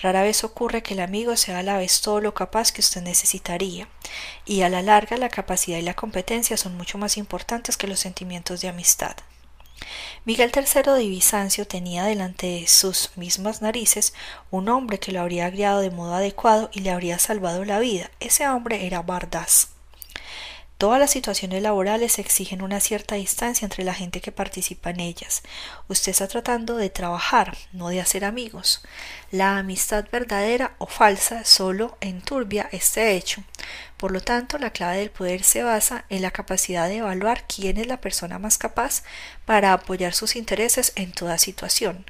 Rara vez ocurre que el amigo sea a la vez todo lo capaz que usted necesitaría, y a la larga la capacidad y la competencia son mucho más importantes que los sentimientos de amistad. Miguel III de Bizancio tenía delante de sus mismas narices un hombre que lo habría guiado de modo adecuado y le habría salvado la vida. Ese hombre era Bardas. Todas las situaciones laborales exigen una cierta distancia entre la gente que participa en ellas. Usted está tratando de trabajar, no de hacer amigos. La amistad verdadera o falsa solo enturbia este hecho. Por lo tanto, la clave del poder se basa en la capacidad de evaluar quién es la persona más capaz para apoyar sus intereses en toda situación.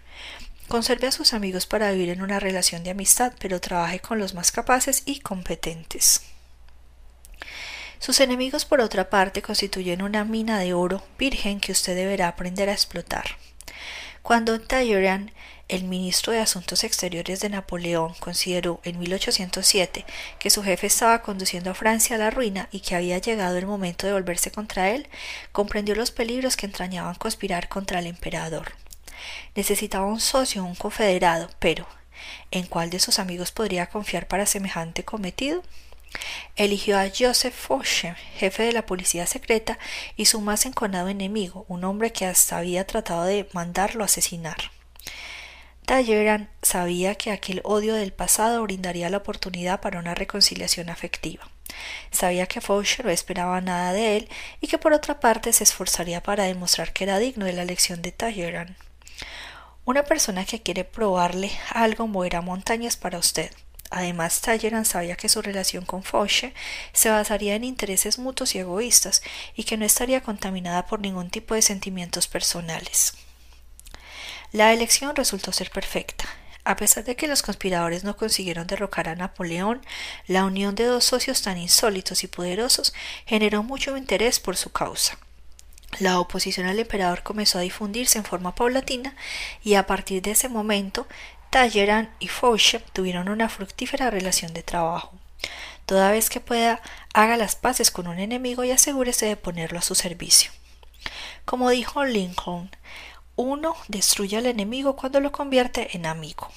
Conserve a sus amigos para vivir en una relación de amistad, pero trabaje con los más capaces y competentes. Sus enemigos, por otra parte, constituyen una mina de oro virgen que usted deberá aprender a explotar. Cuando Talleyrand, el ministro de Asuntos Exteriores de Napoleón, consideró en 1807 que su jefe estaba conduciendo a Francia a la ruina y que había llegado el momento de volverse contra él, comprendió los peligros que entrañaban conspirar contra el emperador. Necesitaba un socio, un confederado, pero ¿en cuál de sus amigos podría confiar para semejante cometido? Eligió a Joseph Fosche, jefe de la policía secreta, y su más enconado enemigo, un hombre que hasta había tratado de mandarlo asesinar. Talleyrand sabía que aquel odio del pasado brindaría la oportunidad para una reconciliación afectiva. Sabía que Faucher no esperaba nada de él y que por otra parte se esforzaría para demostrar que era digno de la lección de Talleyrand. Una persona que quiere probarle algo moverá montañas para usted. Además, Talleyrand sabía que su relación con Fauche se basaría en intereses mutuos y egoístas y que no estaría contaminada por ningún tipo de sentimientos personales. La elección resultó ser perfecta. A pesar de que los conspiradores no consiguieron derrocar a Napoleón, la unión de dos socios tan insólitos y poderosos generó mucho interés por su causa. La oposición al emperador comenzó a difundirse en forma paulatina y a partir de ese momento Talleyrand y Fauche tuvieron una fructífera relación de trabajo. Toda vez que pueda, haga las paces con un enemigo y asegúrese de ponerlo a su servicio. Como dijo Lincoln, uno destruye al enemigo cuando lo convierte en amigo.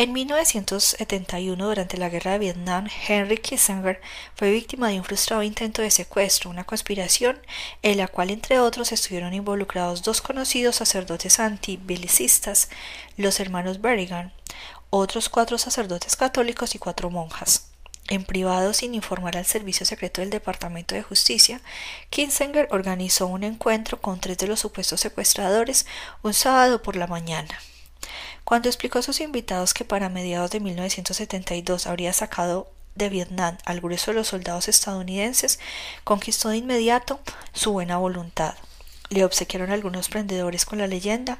En 1971, durante la Guerra de Vietnam, Henry Kissinger fue víctima de un frustrado intento de secuestro, una conspiración en la cual, entre otros, estuvieron involucrados dos conocidos sacerdotes antibelicistas, los hermanos Berrigan, otros cuatro sacerdotes católicos y cuatro monjas. En privado, sin informar al Servicio Secreto del Departamento de Justicia, Kinsinger organizó un encuentro con tres de los supuestos secuestradores un sábado por la mañana. Cuando explicó a sus invitados que para mediados de 1972 habría sacado de Vietnam al grueso de los soldados estadounidenses, conquistó de inmediato su buena voluntad. Le obsequiaron algunos prendedores con la leyenda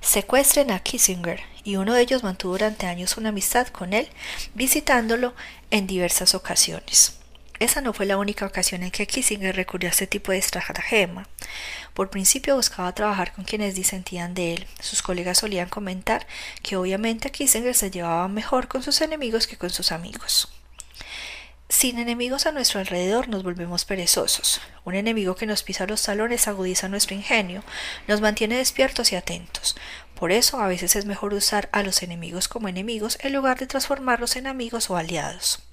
secuestren a Kissinger y uno de ellos mantuvo durante años una amistad con él, visitándolo en diversas ocasiones. Esa no fue la única ocasión en que Kissinger recurrió a este tipo de estratagema. Por principio buscaba trabajar con quienes disentían de él. Sus colegas solían comentar que obviamente Kissinger se llevaba mejor con sus enemigos que con sus amigos. Sin enemigos a nuestro alrededor nos volvemos perezosos. Un enemigo que nos pisa los talones agudiza nuestro ingenio, nos mantiene despiertos y atentos. Por eso a veces es mejor usar a los enemigos como enemigos en lugar de transformarlos en amigos o aliados.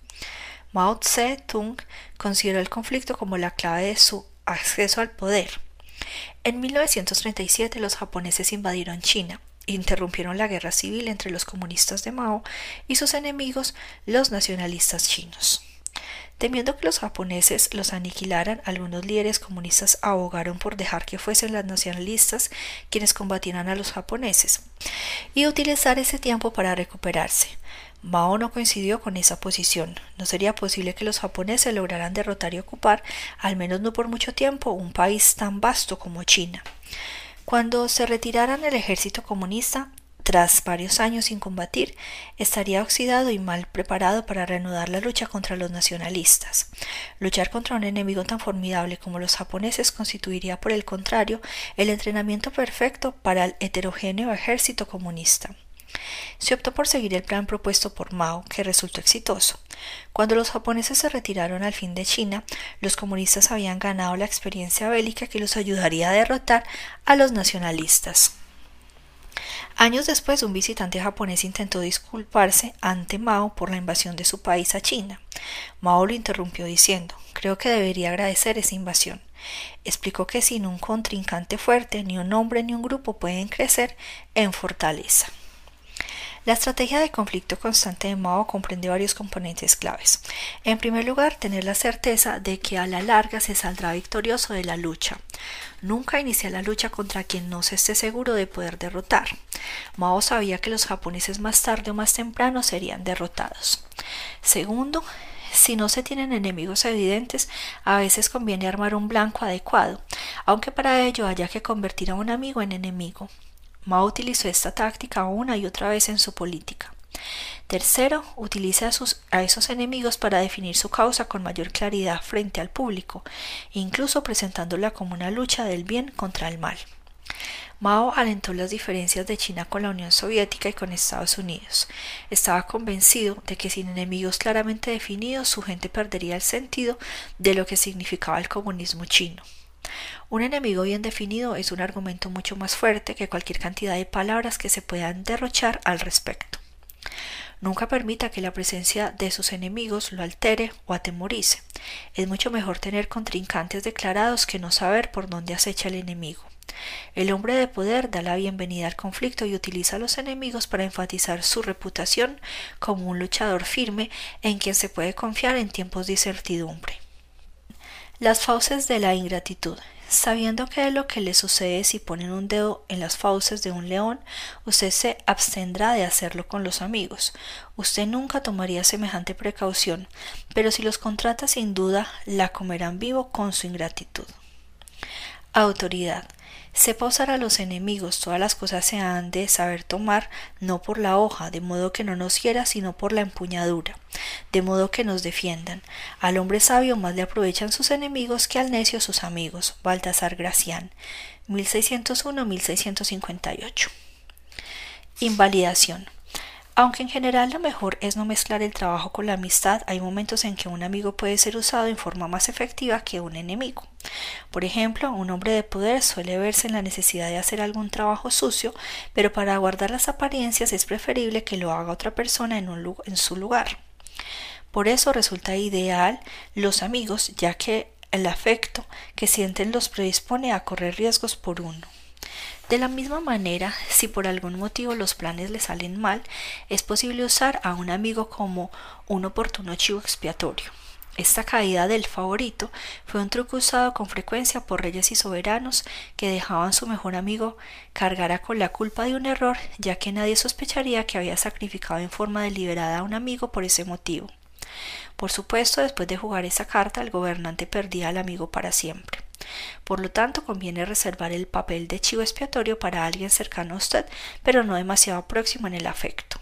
Mao Tse-tung consideró el conflicto como la clave de su acceso al poder. En 1937 los japoneses invadieron China, interrumpieron la guerra civil entre los comunistas de Mao y sus enemigos, los nacionalistas chinos. Temiendo que los japoneses los aniquilaran, algunos líderes comunistas abogaron por dejar que fuesen los nacionalistas quienes combatieran a los japoneses y utilizar ese tiempo para recuperarse. Mao no coincidió con esa posición. No sería posible que los japoneses lograran derrotar y ocupar, al menos no por mucho tiempo, un país tan vasto como China. Cuando se retiraran el ejército comunista, tras varios años sin combatir, estaría oxidado y mal preparado para reanudar la lucha contra los nacionalistas. Luchar contra un enemigo tan formidable como los japoneses constituiría, por el contrario, el entrenamiento perfecto para el heterogéneo ejército comunista. Se optó por seguir el plan propuesto por Mao, que resultó exitoso. Cuando los japoneses se retiraron al fin de China, los comunistas habían ganado la experiencia bélica que los ayudaría a derrotar a los nacionalistas. Años después, un visitante japonés intentó disculparse ante Mao por la invasión de su país a China. Mao lo interrumpió diciendo Creo que debería agradecer esa invasión. Explicó que sin un contrincante fuerte, ni un hombre ni un grupo pueden crecer en fortaleza. La estrategia de conflicto constante de Mao comprende varios componentes claves. En primer lugar, tener la certeza de que a la larga se saldrá victorioso de la lucha. Nunca inicia la lucha contra quien no se esté seguro de poder derrotar. Mao sabía que los japoneses más tarde o más temprano serían derrotados. Segundo, si no se tienen enemigos evidentes, a veces conviene armar un blanco adecuado, aunque para ello haya que convertir a un amigo en enemigo. Mao utilizó esta táctica una y otra vez en su política. Tercero, utiliza a, a, esos enemigos para definir su causa con mayor claridad frente al público, incluso presentándola como una lucha del bien contra el mal. Mao alentó las diferencias de China con la Unión Soviética y con Estados Unidos. Estaba convencido de que sin enemigos claramente definidos su gente perdería el sentido de lo que significaba el comunismo chino. Un enemigo bien definido es un argumento mucho más fuerte que cualquier cantidad de palabras que se puedan derrochar al respecto. Nunca permita que la presencia de sus enemigos lo altere o atemorice. Es mucho mejor tener contrincantes declarados que no saber por dónde acecha el enemigo. El hombre de poder da la bienvenida al conflicto y utiliza a los enemigos para enfatizar su reputación como un luchador firme en quien se puede confiar en tiempos de incertidumbre. Las fauces de la ingratitud. Sabiendo que lo que le sucede si ponen un dedo en las fauces de un león, usted se abstendrá de hacerlo con los amigos. Usted nunca tomaría semejante precaución, pero si los contrata sin duda la comerán vivo con su ingratitud. Autoridad. Sepa usar a los enemigos, todas las cosas se han de saber tomar, no por la hoja, de modo que no nos hiera, sino por la empuñadura, de modo que nos defiendan. Al hombre sabio más le aprovechan sus enemigos que al necio sus amigos. Baltasar Gracián, 1601-1658. Invalidación. Aunque en general lo mejor es no mezclar el trabajo con la amistad, hay momentos en que un amigo puede ser usado en forma más efectiva que un enemigo. Por ejemplo, un hombre de poder suele verse en la necesidad de hacer algún trabajo sucio, pero para guardar las apariencias es preferible que lo haga otra persona en, en su lugar. Por eso resulta ideal los amigos, ya que el afecto que sienten los predispone a correr riesgos por uno. De la misma manera, si por algún motivo los planes le salen mal, es posible usar a un amigo como un oportuno chivo expiatorio. Esta caída del favorito fue un truco usado con frecuencia por reyes y soberanos que dejaban su mejor amigo cargara con la culpa de un error, ya que nadie sospecharía que había sacrificado en forma deliberada a un amigo por ese motivo. Por supuesto, después de jugar esa carta, el gobernante perdía al amigo para siempre. Por lo tanto, conviene reservar el papel de chivo expiatorio para alguien cercano a usted, pero no demasiado próximo en el afecto.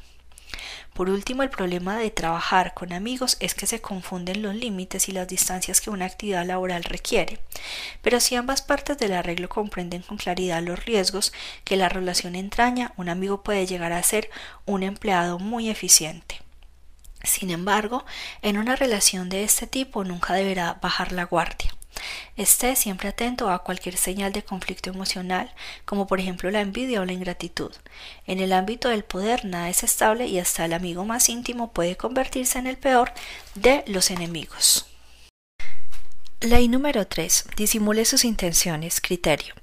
Por último, el problema de trabajar con amigos es que se confunden los límites y las distancias que una actividad laboral requiere. Pero si ambas partes del arreglo comprenden con claridad los riesgos que la relación entraña, un amigo puede llegar a ser un empleado muy eficiente. Sin embargo, en una relación de este tipo nunca deberá bajar la guardia. Esté siempre atento a cualquier señal de conflicto emocional, como por ejemplo la envidia o la ingratitud. En el ámbito del poder nada es estable y hasta el amigo más íntimo puede convertirse en el peor de los enemigos. Ley número 3. Disimule sus intenciones. Criterio.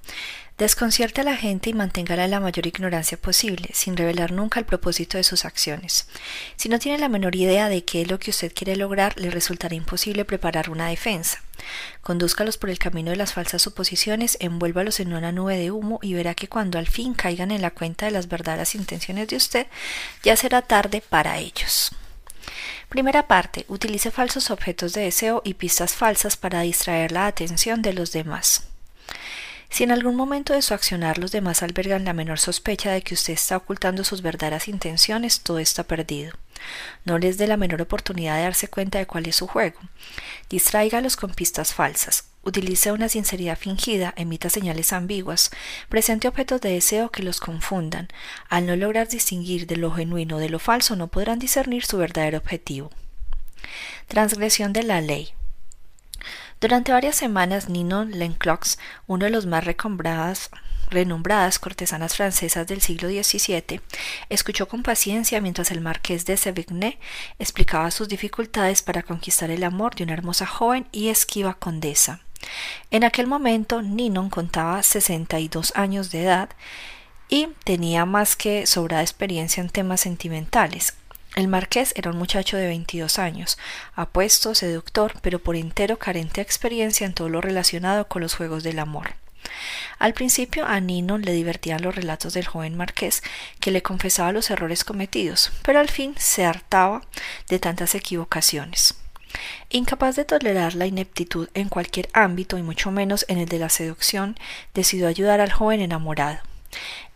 Desconcierte a la gente y manténgala en la mayor ignorancia posible, sin revelar nunca el propósito de sus acciones. Si no tiene la menor idea de qué es lo que usted quiere lograr, le resultará imposible preparar una defensa. Condúzcalos por el camino de las falsas suposiciones, envuélvalos en una nube de humo y verá que cuando al fin caigan en la cuenta de las verdaderas intenciones de usted, ya será tarde para ellos. Primera parte. Utilice falsos objetos de deseo y pistas falsas para distraer la atención de los demás. Si en algún momento de su accionar los demás albergan la menor sospecha de que usted está ocultando sus verdaderas intenciones, todo está perdido. No les dé la menor oportunidad de darse cuenta de cuál es su juego. Distráigalos con pistas falsas. Utilice una sinceridad fingida, emita señales ambiguas, presente objetos de deseo que los confundan. Al no lograr distinguir de lo genuino de lo falso, no podrán discernir su verdadero objetivo. Transgresión de la ley. Durante varias semanas, Ninon Lenclox, uno de los más renombradas cortesanas francesas del siglo XVII, escuchó con paciencia mientras el marqués de Sévigné explicaba sus dificultades para conquistar el amor de una hermosa joven y esquiva condesa. En aquel momento, Ninon contaba sesenta y dos años de edad y tenía más que sobrada experiencia en temas sentimentales, el marqués era un muchacho de veintidós años, apuesto, seductor, pero por entero carente de experiencia en todo lo relacionado con los juegos del amor. Al principio a Nino le divertían los relatos del joven marqués, que le confesaba los errores cometidos, pero al fin se hartaba de tantas equivocaciones. Incapaz de tolerar la ineptitud en cualquier ámbito y mucho menos en el de la seducción, decidió ayudar al joven enamorado.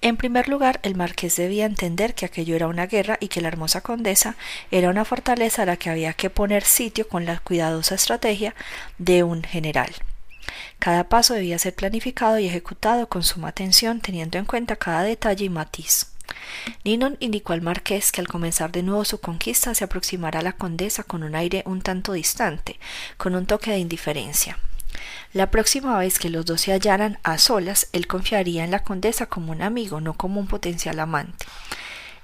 En primer lugar, el marqués debía entender que aquello era una guerra y que la hermosa condesa era una fortaleza a la que había que poner sitio con la cuidadosa estrategia de un general. Cada paso debía ser planificado y ejecutado con suma atención, teniendo en cuenta cada detalle y matiz. Ninon indicó al marqués que al comenzar de nuevo su conquista se aproximara a la condesa con un aire un tanto distante, con un toque de indiferencia. La próxima vez que los dos se hallaran a solas, él confiaría en la condesa como un amigo, no como un potencial amante.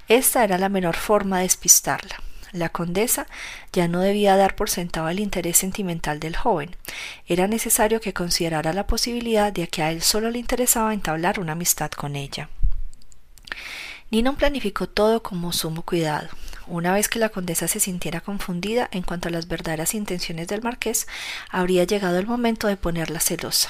Esta era la menor forma de despistarla. La condesa ya no debía dar por sentado el interés sentimental del joven. Era necesario que considerara la posibilidad de que a él solo le interesaba entablar una amistad con ella. Ninon planificó todo con sumo cuidado. Una vez que la condesa se sintiera confundida en cuanto a las verdaderas intenciones del marqués, habría llegado el momento de ponerla celosa.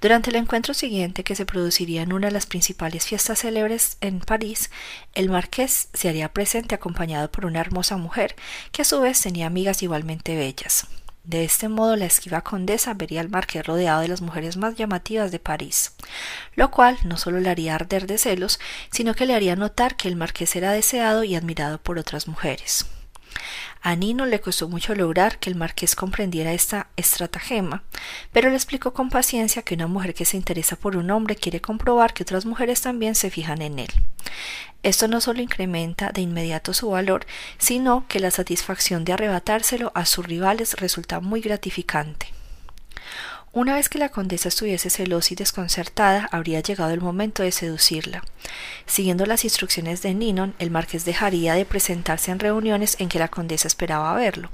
Durante el encuentro siguiente, que se produciría en una de las principales fiestas célebres en París, el marqués se haría presente acompañado por una hermosa mujer, que a su vez tenía amigas igualmente bellas. De este modo la esquiva condesa vería al marqués rodeado de las mujeres más llamativas de París, lo cual no solo le haría arder de celos, sino que le haría notar que el marqués era deseado y admirado por otras mujeres. A Nino le costó mucho lograr que el marqués comprendiera esta estratagema, pero le explicó con paciencia que una mujer que se interesa por un hombre quiere comprobar que otras mujeres también se fijan en él. Esto no solo incrementa de inmediato su valor, sino que la satisfacción de arrebatárselo a sus rivales resulta muy gratificante. Una vez que la condesa estuviese celosa y desconcertada, habría llegado el momento de seducirla. Siguiendo las instrucciones de Ninon, el marqués dejaría de presentarse en reuniones en que la condesa esperaba verlo.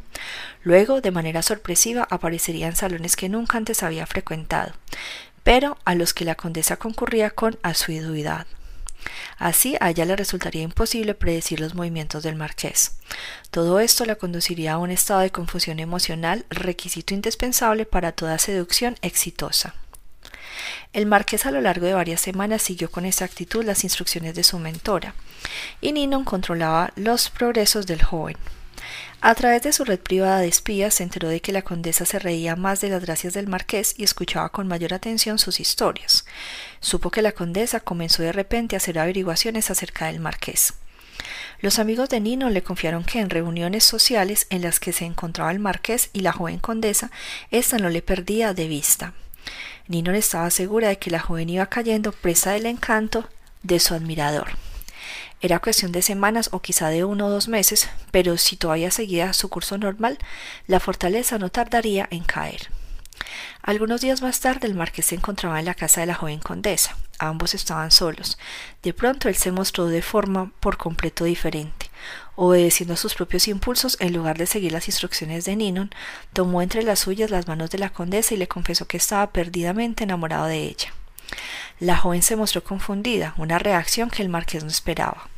Luego, de manera sorpresiva, aparecería en salones que nunca antes había frecuentado, pero a los que la condesa concurría con asiduidad. Así a ella le resultaría imposible predecir los movimientos del marqués. Todo esto la conduciría a un estado de confusión emocional, requisito indispensable para toda seducción exitosa. El marqués a lo largo de varias semanas siguió con exactitud las instrucciones de su mentora, y Ninon controlaba los progresos del joven. A través de su red privada de espías se enteró de que la condesa se reía más de las gracias del marqués y escuchaba con mayor atención sus historias. Supo que la condesa comenzó de repente a hacer averiguaciones acerca del marqués. Los amigos de Nino le confiaron que en reuniones sociales en las que se encontraba el marqués y la joven condesa, ésta no le perdía de vista. Nino estaba segura de que la joven iba cayendo presa del encanto de su admirador. Era cuestión de semanas o quizá de uno o dos meses, pero si todavía seguía su curso normal, la fortaleza no tardaría en caer. Algunos días más tarde el marqués se encontraba en la casa de la joven condesa. Ambos estaban solos. De pronto él se mostró de forma por completo diferente. Obedeciendo a sus propios impulsos, en lugar de seguir las instrucciones de Ninon, tomó entre las suyas las manos de la condesa y le confesó que estaba perdidamente enamorado de ella. La joven se mostró confundida, una reacción que el marqués no esperaba.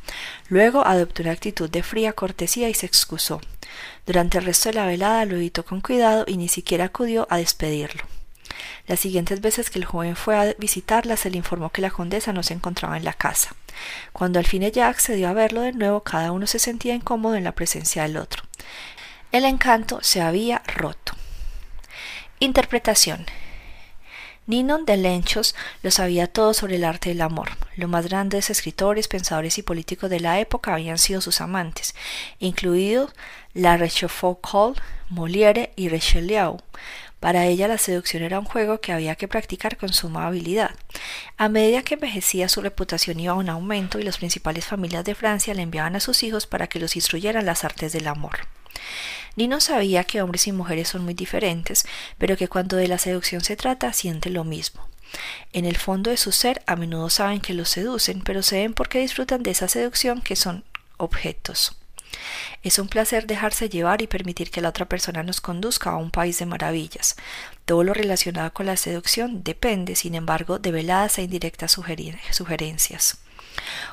Luego adoptó una actitud de fría cortesía y se excusó. Durante el resto de la velada lo evitó con cuidado y ni siquiera acudió a despedirlo. Las siguientes veces que el joven fue a visitarla se le informó que la condesa no se encontraba en la casa. Cuando al fin ella accedió a verlo de nuevo, cada uno se sentía incómodo en la presencia del otro. El encanto se había roto. Interpretación. Ninon de Lenchos lo sabía todo sobre el arte del amor. Los más grandes escritores, pensadores y políticos de la época habían sido sus amantes, incluidos la Rochefoucauld, Molière y Richelieu. Para ella la seducción era un juego que había que practicar con suma habilidad. A medida que envejecía su reputación iba un aumento y las principales familias de Francia le enviaban a sus hijos para que los instruyeran las artes del amor. Nino sabía que hombres y mujeres son muy diferentes, pero que cuando de la seducción se trata siente lo mismo. En el fondo de su ser a menudo saben que los seducen, pero se ven porque disfrutan de esa seducción que son objetos. Es un placer dejarse llevar y permitir que la otra persona nos conduzca a un país de maravillas. Todo lo relacionado con la seducción depende, sin embargo, de veladas e indirectas sugerencias.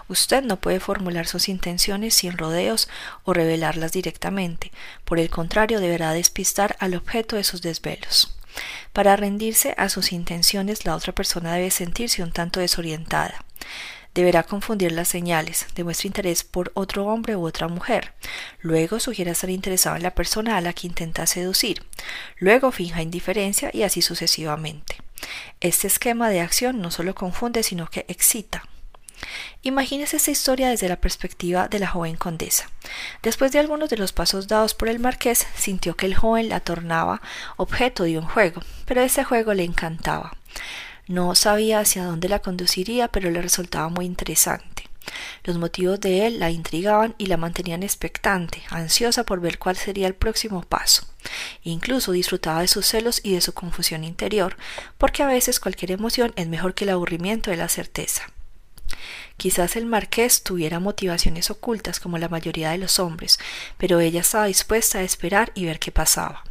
Usted no puede formular sus intenciones sin rodeos o revelarlas directamente, por el contrario deberá despistar al objeto de sus desvelos. Para rendirse a sus intenciones la otra persona debe sentirse un tanto desorientada. Deberá confundir las señales, demuestre interés por otro hombre u otra mujer. Luego sugiera estar interesado en la persona a la que intenta seducir. Luego finja indiferencia y así sucesivamente. Este esquema de acción no solo confunde, sino que excita. Imagínese esta historia desde la perspectiva de la joven condesa. Después de algunos de los pasos dados por el marqués, sintió que el joven la tornaba objeto de un juego, pero ese juego le encantaba. No sabía hacia dónde la conduciría, pero le resultaba muy interesante. Los motivos de él la intrigaban y la mantenían expectante, ansiosa por ver cuál sería el próximo paso. Incluso disfrutaba de sus celos y de su confusión interior, porque a veces cualquier emoción es mejor que el aburrimiento de la certeza. Quizás el marqués tuviera motivaciones ocultas como la mayoría de los hombres, pero ella estaba dispuesta a esperar y ver qué pasaba.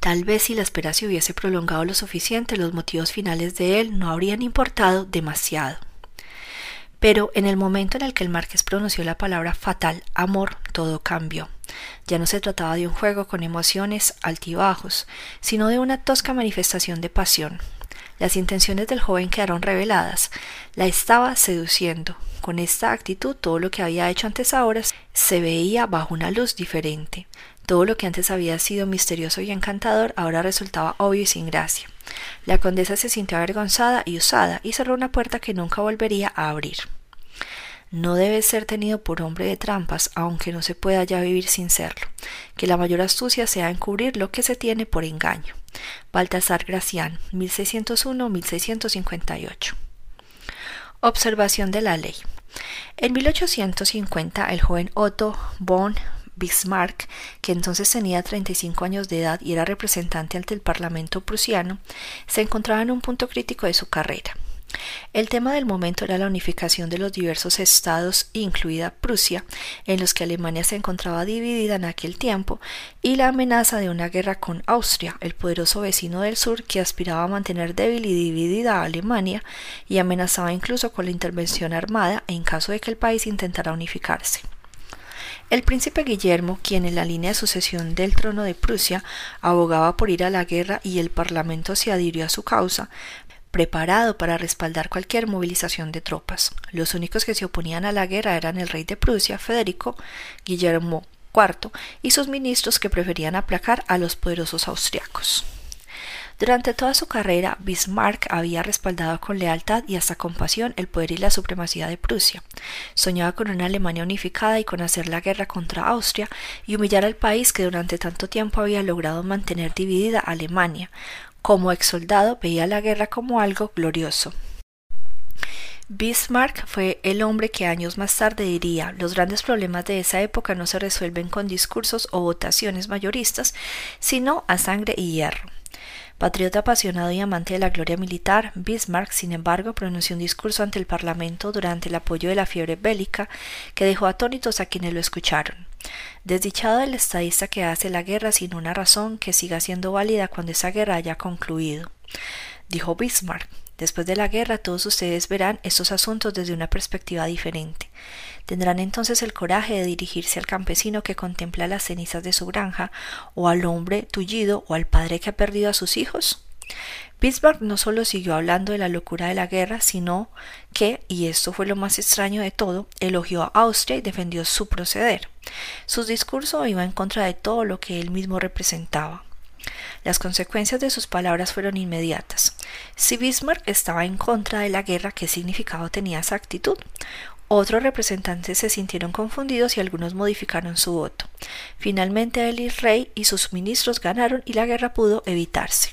Tal vez si la espera se hubiese prolongado lo suficiente, los motivos finales de él no habrían importado demasiado. Pero en el momento en el que el marqués pronunció la palabra fatal amor, todo cambió. Ya no se trataba de un juego con emociones altibajos, sino de una tosca manifestación de pasión. Las intenciones del joven quedaron reveladas. La estaba seduciendo. Con esta actitud todo lo que había hecho antes ahora se veía bajo una luz diferente. Todo lo que antes había sido misterioso y encantador ahora resultaba obvio y sin gracia. La condesa se sintió avergonzada y usada y cerró una puerta que nunca volvería a abrir. No debe ser tenido por hombre de trampas, aunque no se pueda ya vivir sin serlo. Que la mayor astucia sea encubrir lo que se tiene por engaño. Baltasar Gracián, 1601-1658. Observación de la ley. En 1850, el joven Otto von Bismarck, que entonces tenía 35 años de edad y era representante ante el Parlamento prusiano, se encontraba en un punto crítico de su carrera. El tema del momento era la unificación de los diversos estados, incluida Prusia, en los que Alemania se encontraba dividida en aquel tiempo, y la amenaza de una guerra con Austria, el poderoso vecino del sur que aspiraba a mantener débil y dividida a Alemania y amenazaba incluso con la intervención armada en caso de que el país intentara unificarse. El príncipe Guillermo, quien en la línea de sucesión del trono de Prusia abogaba por ir a la guerra y el Parlamento se adhirió a su causa, preparado para respaldar cualquier movilización de tropas. Los únicos que se oponían a la guerra eran el rey de Prusia, Federico, Guillermo IV, y sus ministros que preferían aplacar a los poderosos austriacos. Durante toda su carrera, Bismarck había respaldado con lealtad y hasta compasión el poder y la supremacía de Prusia. Soñaba con una Alemania unificada y con hacer la guerra contra Austria y humillar al país que durante tanto tiempo había logrado mantener dividida Alemania. Como exsoldado veía la guerra como algo glorioso. Bismarck fue el hombre que años más tarde diría los grandes problemas de esa época no se resuelven con discursos o votaciones mayoristas, sino a sangre y hierro. Patriota apasionado y amante de la gloria militar, Bismarck, sin embargo, pronunció un discurso ante el Parlamento durante el apoyo de la fiebre bélica que dejó atónitos a quienes lo escucharon. Desdichado el estadista que hace la guerra sin una razón que siga siendo válida cuando esa guerra haya concluido. Dijo Bismarck, después de la guerra todos ustedes verán estos asuntos desde una perspectiva diferente. ¿Tendrán entonces el coraje de dirigirse al campesino que contempla las cenizas de su granja, o al hombre tullido, o al padre que ha perdido a sus hijos? Bismarck no solo siguió hablando de la locura de la guerra, sino que, y esto fue lo más extraño de todo, elogió a Austria y defendió su proceder. Su discurso iba en contra de todo lo que él mismo representaba. Las consecuencias de sus palabras fueron inmediatas. Si Bismarck estaba en contra de la guerra, ¿qué significado tenía esa actitud? Otros representantes se sintieron confundidos y algunos modificaron su voto. Finalmente el rey y sus ministros ganaron y la guerra pudo evitarse.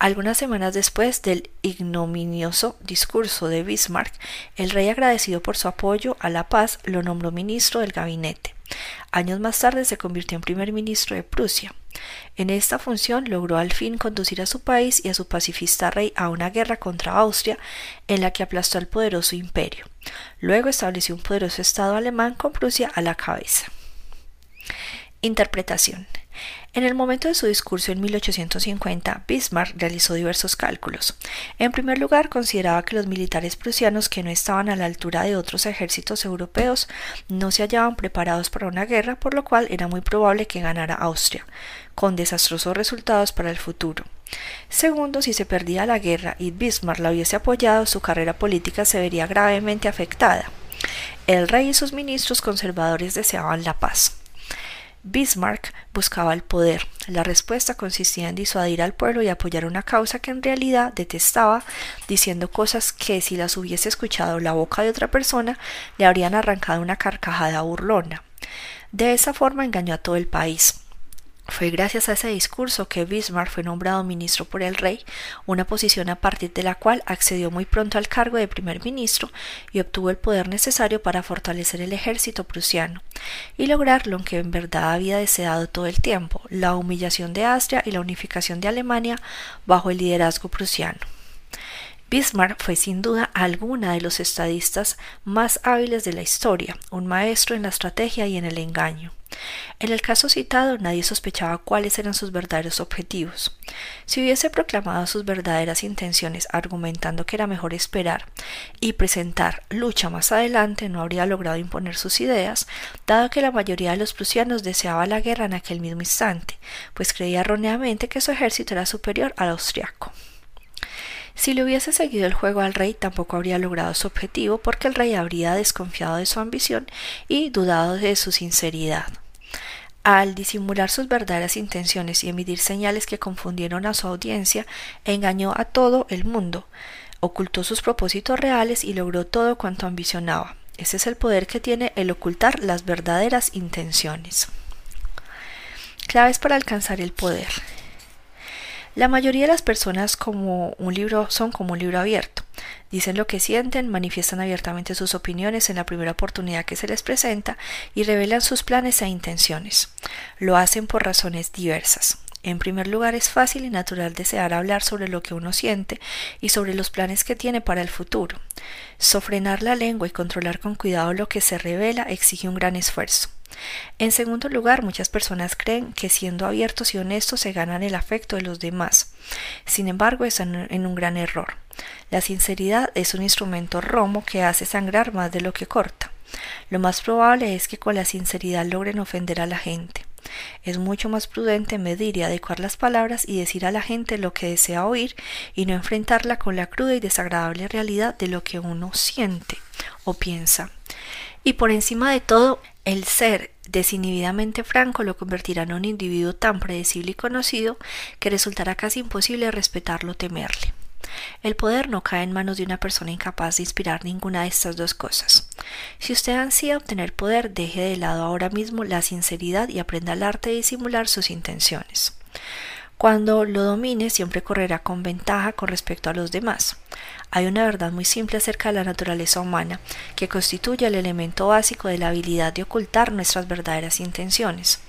Algunas semanas después del ignominioso discurso de Bismarck, el rey agradecido por su apoyo a la paz lo nombró ministro del gabinete. Años más tarde se convirtió en primer ministro de Prusia. En esta función logró al fin conducir a su país y a su pacifista rey a una guerra contra Austria en la que aplastó al poderoso imperio. Luego estableció un poderoso estado alemán con Prusia a la cabeza. Interpretación. En el momento de su discurso en 1850, Bismarck realizó diversos cálculos. En primer lugar, consideraba que los militares prusianos que no estaban a la altura de otros ejércitos europeos no se hallaban preparados para una guerra, por lo cual era muy probable que ganara Austria, con desastrosos resultados para el futuro. Segundo, si se perdía la guerra y Bismarck la hubiese apoyado, su carrera política se vería gravemente afectada. El rey y sus ministros conservadores deseaban la paz. Bismarck buscaba el poder. La respuesta consistía en disuadir al pueblo y apoyar una causa que en realidad detestaba, diciendo cosas que si las hubiese escuchado la boca de otra persona le habrían arrancado una carcajada burlona. De esa forma engañó a todo el país. Fue gracias a ese discurso que Bismarck fue nombrado ministro por el rey, una posición a partir de la cual accedió muy pronto al cargo de primer ministro y obtuvo el poder necesario para fortalecer el ejército prusiano y lograr lo que en verdad había deseado todo el tiempo, la humillación de Austria y la unificación de Alemania bajo el liderazgo prusiano. Bismarck fue sin duda alguna de los estadistas más hábiles de la historia, un maestro en la estrategia y en el engaño. En el caso citado nadie sospechaba cuáles eran sus verdaderos objetivos. Si hubiese proclamado sus verdaderas intenciones argumentando que era mejor esperar y presentar lucha más adelante, no habría logrado imponer sus ideas, dado que la mayoría de los prusianos deseaba la guerra en aquel mismo instante, pues creía erróneamente que su ejército era superior al austriaco. Si le hubiese seguido el juego al rey, tampoco habría logrado su objetivo, porque el rey habría desconfiado de su ambición y dudado de su sinceridad. Al disimular sus verdaderas intenciones y emitir señales que confundieron a su audiencia, engañó a todo el mundo, ocultó sus propósitos reales y logró todo cuanto ambicionaba. Ese es el poder que tiene el ocultar las verdaderas intenciones. Claves para alcanzar el poder. La mayoría de las personas como un libro son como un libro abierto. Dicen lo que sienten, manifiestan abiertamente sus opiniones en la primera oportunidad que se les presenta y revelan sus planes e intenciones. Lo hacen por razones diversas. En primer lugar, es fácil y natural desear hablar sobre lo que uno siente y sobre los planes que tiene para el futuro. Sofrenar la lengua y controlar con cuidado lo que se revela exige un gran esfuerzo. En segundo lugar, muchas personas creen que siendo abiertos y honestos se ganan el afecto de los demás. Sin embargo, están en un gran error. La sinceridad es un instrumento romo que hace sangrar más de lo que corta. Lo más probable es que con la sinceridad logren ofender a la gente. Es mucho más prudente medir y adecuar las palabras y decir a la gente lo que desea oír y no enfrentarla con la cruda y desagradable realidad de lo que uno siente o piensa. Y por encima de todo, el ser desinhibidamente franco lo convertirá en un individuo tan predecible y conocido que resultará casi imposible respetarlo o temerle. El poder no cae en manos de una persona incapaz de inspirar ninguna de estas dos cosas. Si usted ansía obtener poder, deje de lado ahora mismo la sinceridad y aprenda el arte de disimular sus intenciones. Cuando lo domine siempre correrá con ventaja con respecto a los demás. Hay una verdad muy simple acerca de la naturaleza humana, que constituye el elemento básico de la habilidad de ocultar nuestras verdaderas intenciones.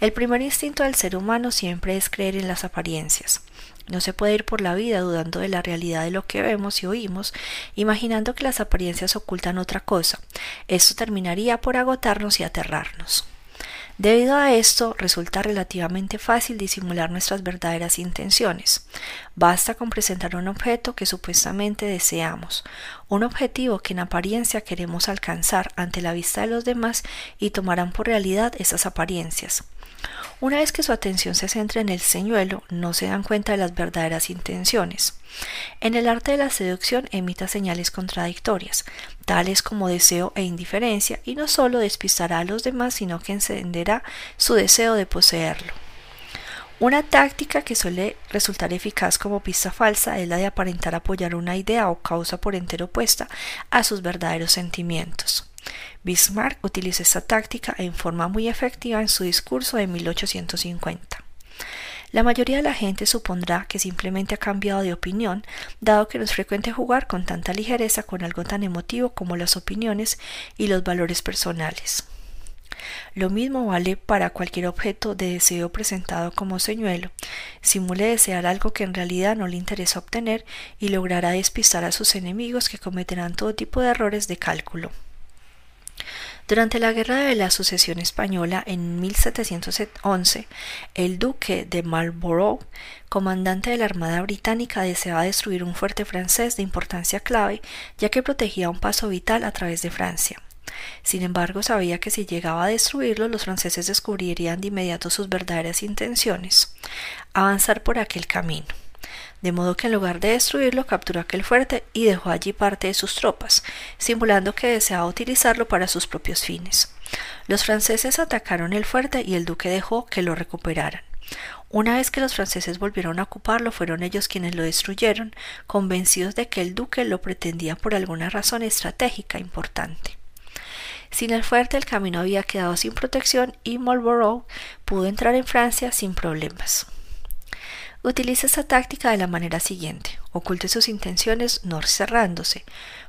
El primer instinto del ser humano siempre es creer en las apariencias. No se puede ir por la vida dudando de la realidad de lo que vemos y oímos, imaginando que las apariencias ocultan otra cosa. Esto terminaría por agotarnos y aterrarnos. Debido a esto, resulta relativamente fácil disimular nuestras verdaderas intenciones. Basta con presentar un objeto que supuestamente deseamos, un objetivo que en apariencia queremos alcanzar ante la vista de los demás y tomarán por realidad esas apariencias. Una vez que su atención se centra en el señuelo, no se dan cuenta de las verdaderas intenciones. En el arte de la seducción emita señales contradictorias, tales como deseo e indiferencia, y no solo despistará a los demás, sino que encenderá su deseo de poseerlo. Una táctica que suele resultar eficaz como pista falsa es la de aparentar apoyar una idea o causa por entero opuesta a sus verdaderos sentimientos. Bismarck utilizó esta táctica en forma muy efectiva en su discurso de 1850. La mayoría de la gente supondrá que simplemente ha cambiado de opinión, dado que no es frecuente jugar con tanta ligereza con algo tan emotivo como las opiniones y los valores personales. Lo mismo vale para cualquier objeto de deseo presentado como señuelo. Simule desear algo que en realidad no le interesa obtener y logrará despistar a sus enemigos que cometerán todo tipo de errores de cálculo. Durante la Guerra de la Sucesión Española en 1711, el duque de Marlborough, comandante de la Armada británica, deseaba destruir un fuerte francés de importancia clave, ya que protegía un paso vital a través de Francia. Sin embargo, sabía que si llegaba a destruirlo, los franceses descubrirían de inmediato sus verdaderas intenciones, avanzar por aquel camino de modo que en lugar de destruirlo capturó aquel fuerte y dejó allí parte de sus tropas, simulando que deseaba utilizarlo para sus propios fines. Los franceses atacaron el fuerte y el duque dejó que lo recuperaran. Una vez que los franceses volvieron a ocuparlo, fueron ellos quienes lo destruyeron, convencidos de que el duque lo pretendía por alguna razón estratégica importante. Sin el fuerte el camino había quedado sin protección y Marlborough pudo entrar en Francia sin problemas. Utiliza esta táctica de la manera siguiente. Oculte sus intenciones no cerrándose,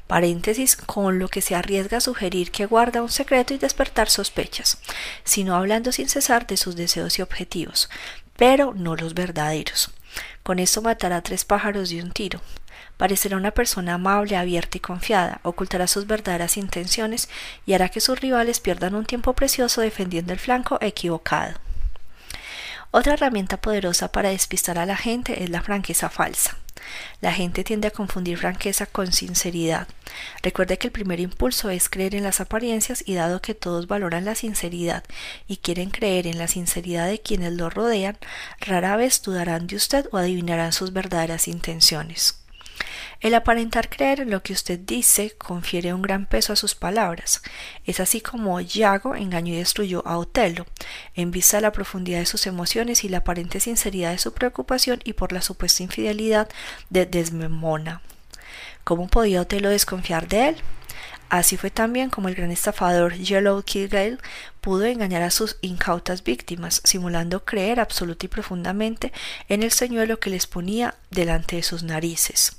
paréntesis, con lo que se arriesga a sugerir que guarda un secreto y despertar sospechas, sino hablando sin cesar de sus deseos y objetivos, pero no los verdaderos. Con esto matará tres pájaros de un tiro. Parecerá una persona amable, abierta y confiada, ocultará sus verdaderas intenciones y hará que sus rivales pierdan un tiempo precioso defendiendo el flanco equivocado. Otra herramienta poderosa para despistar a la gente es la franqueza falsa. La gente tiende a confundir franqueza con sinceridad. Recuerde que el primer impulso es creer en las apariencias y dado que todos valoran la sinceridad y quieren creer en la sinceridad de quienes lo rodean, rara vez dudarán de usted o adivinarán sus verdaderas intenciones. El aparentar creer en lo que usted dice confiere un gran peso a sus palabras. Es así como Yago engañó y destruyó a Otelo, en vista de la profundidad de sus emociones y la aparente sinceridad de su preocupación y por la supuesta infidelidad de Desmemona. ¿Cómo podía Otelo desconfiar de él? Así fue también como el gran estafador Yellow Kilgale pudo engañar a sus incautas víctimas, simulando creer absoluta y profundamente en el señuelo que les ponía delante de sus narices.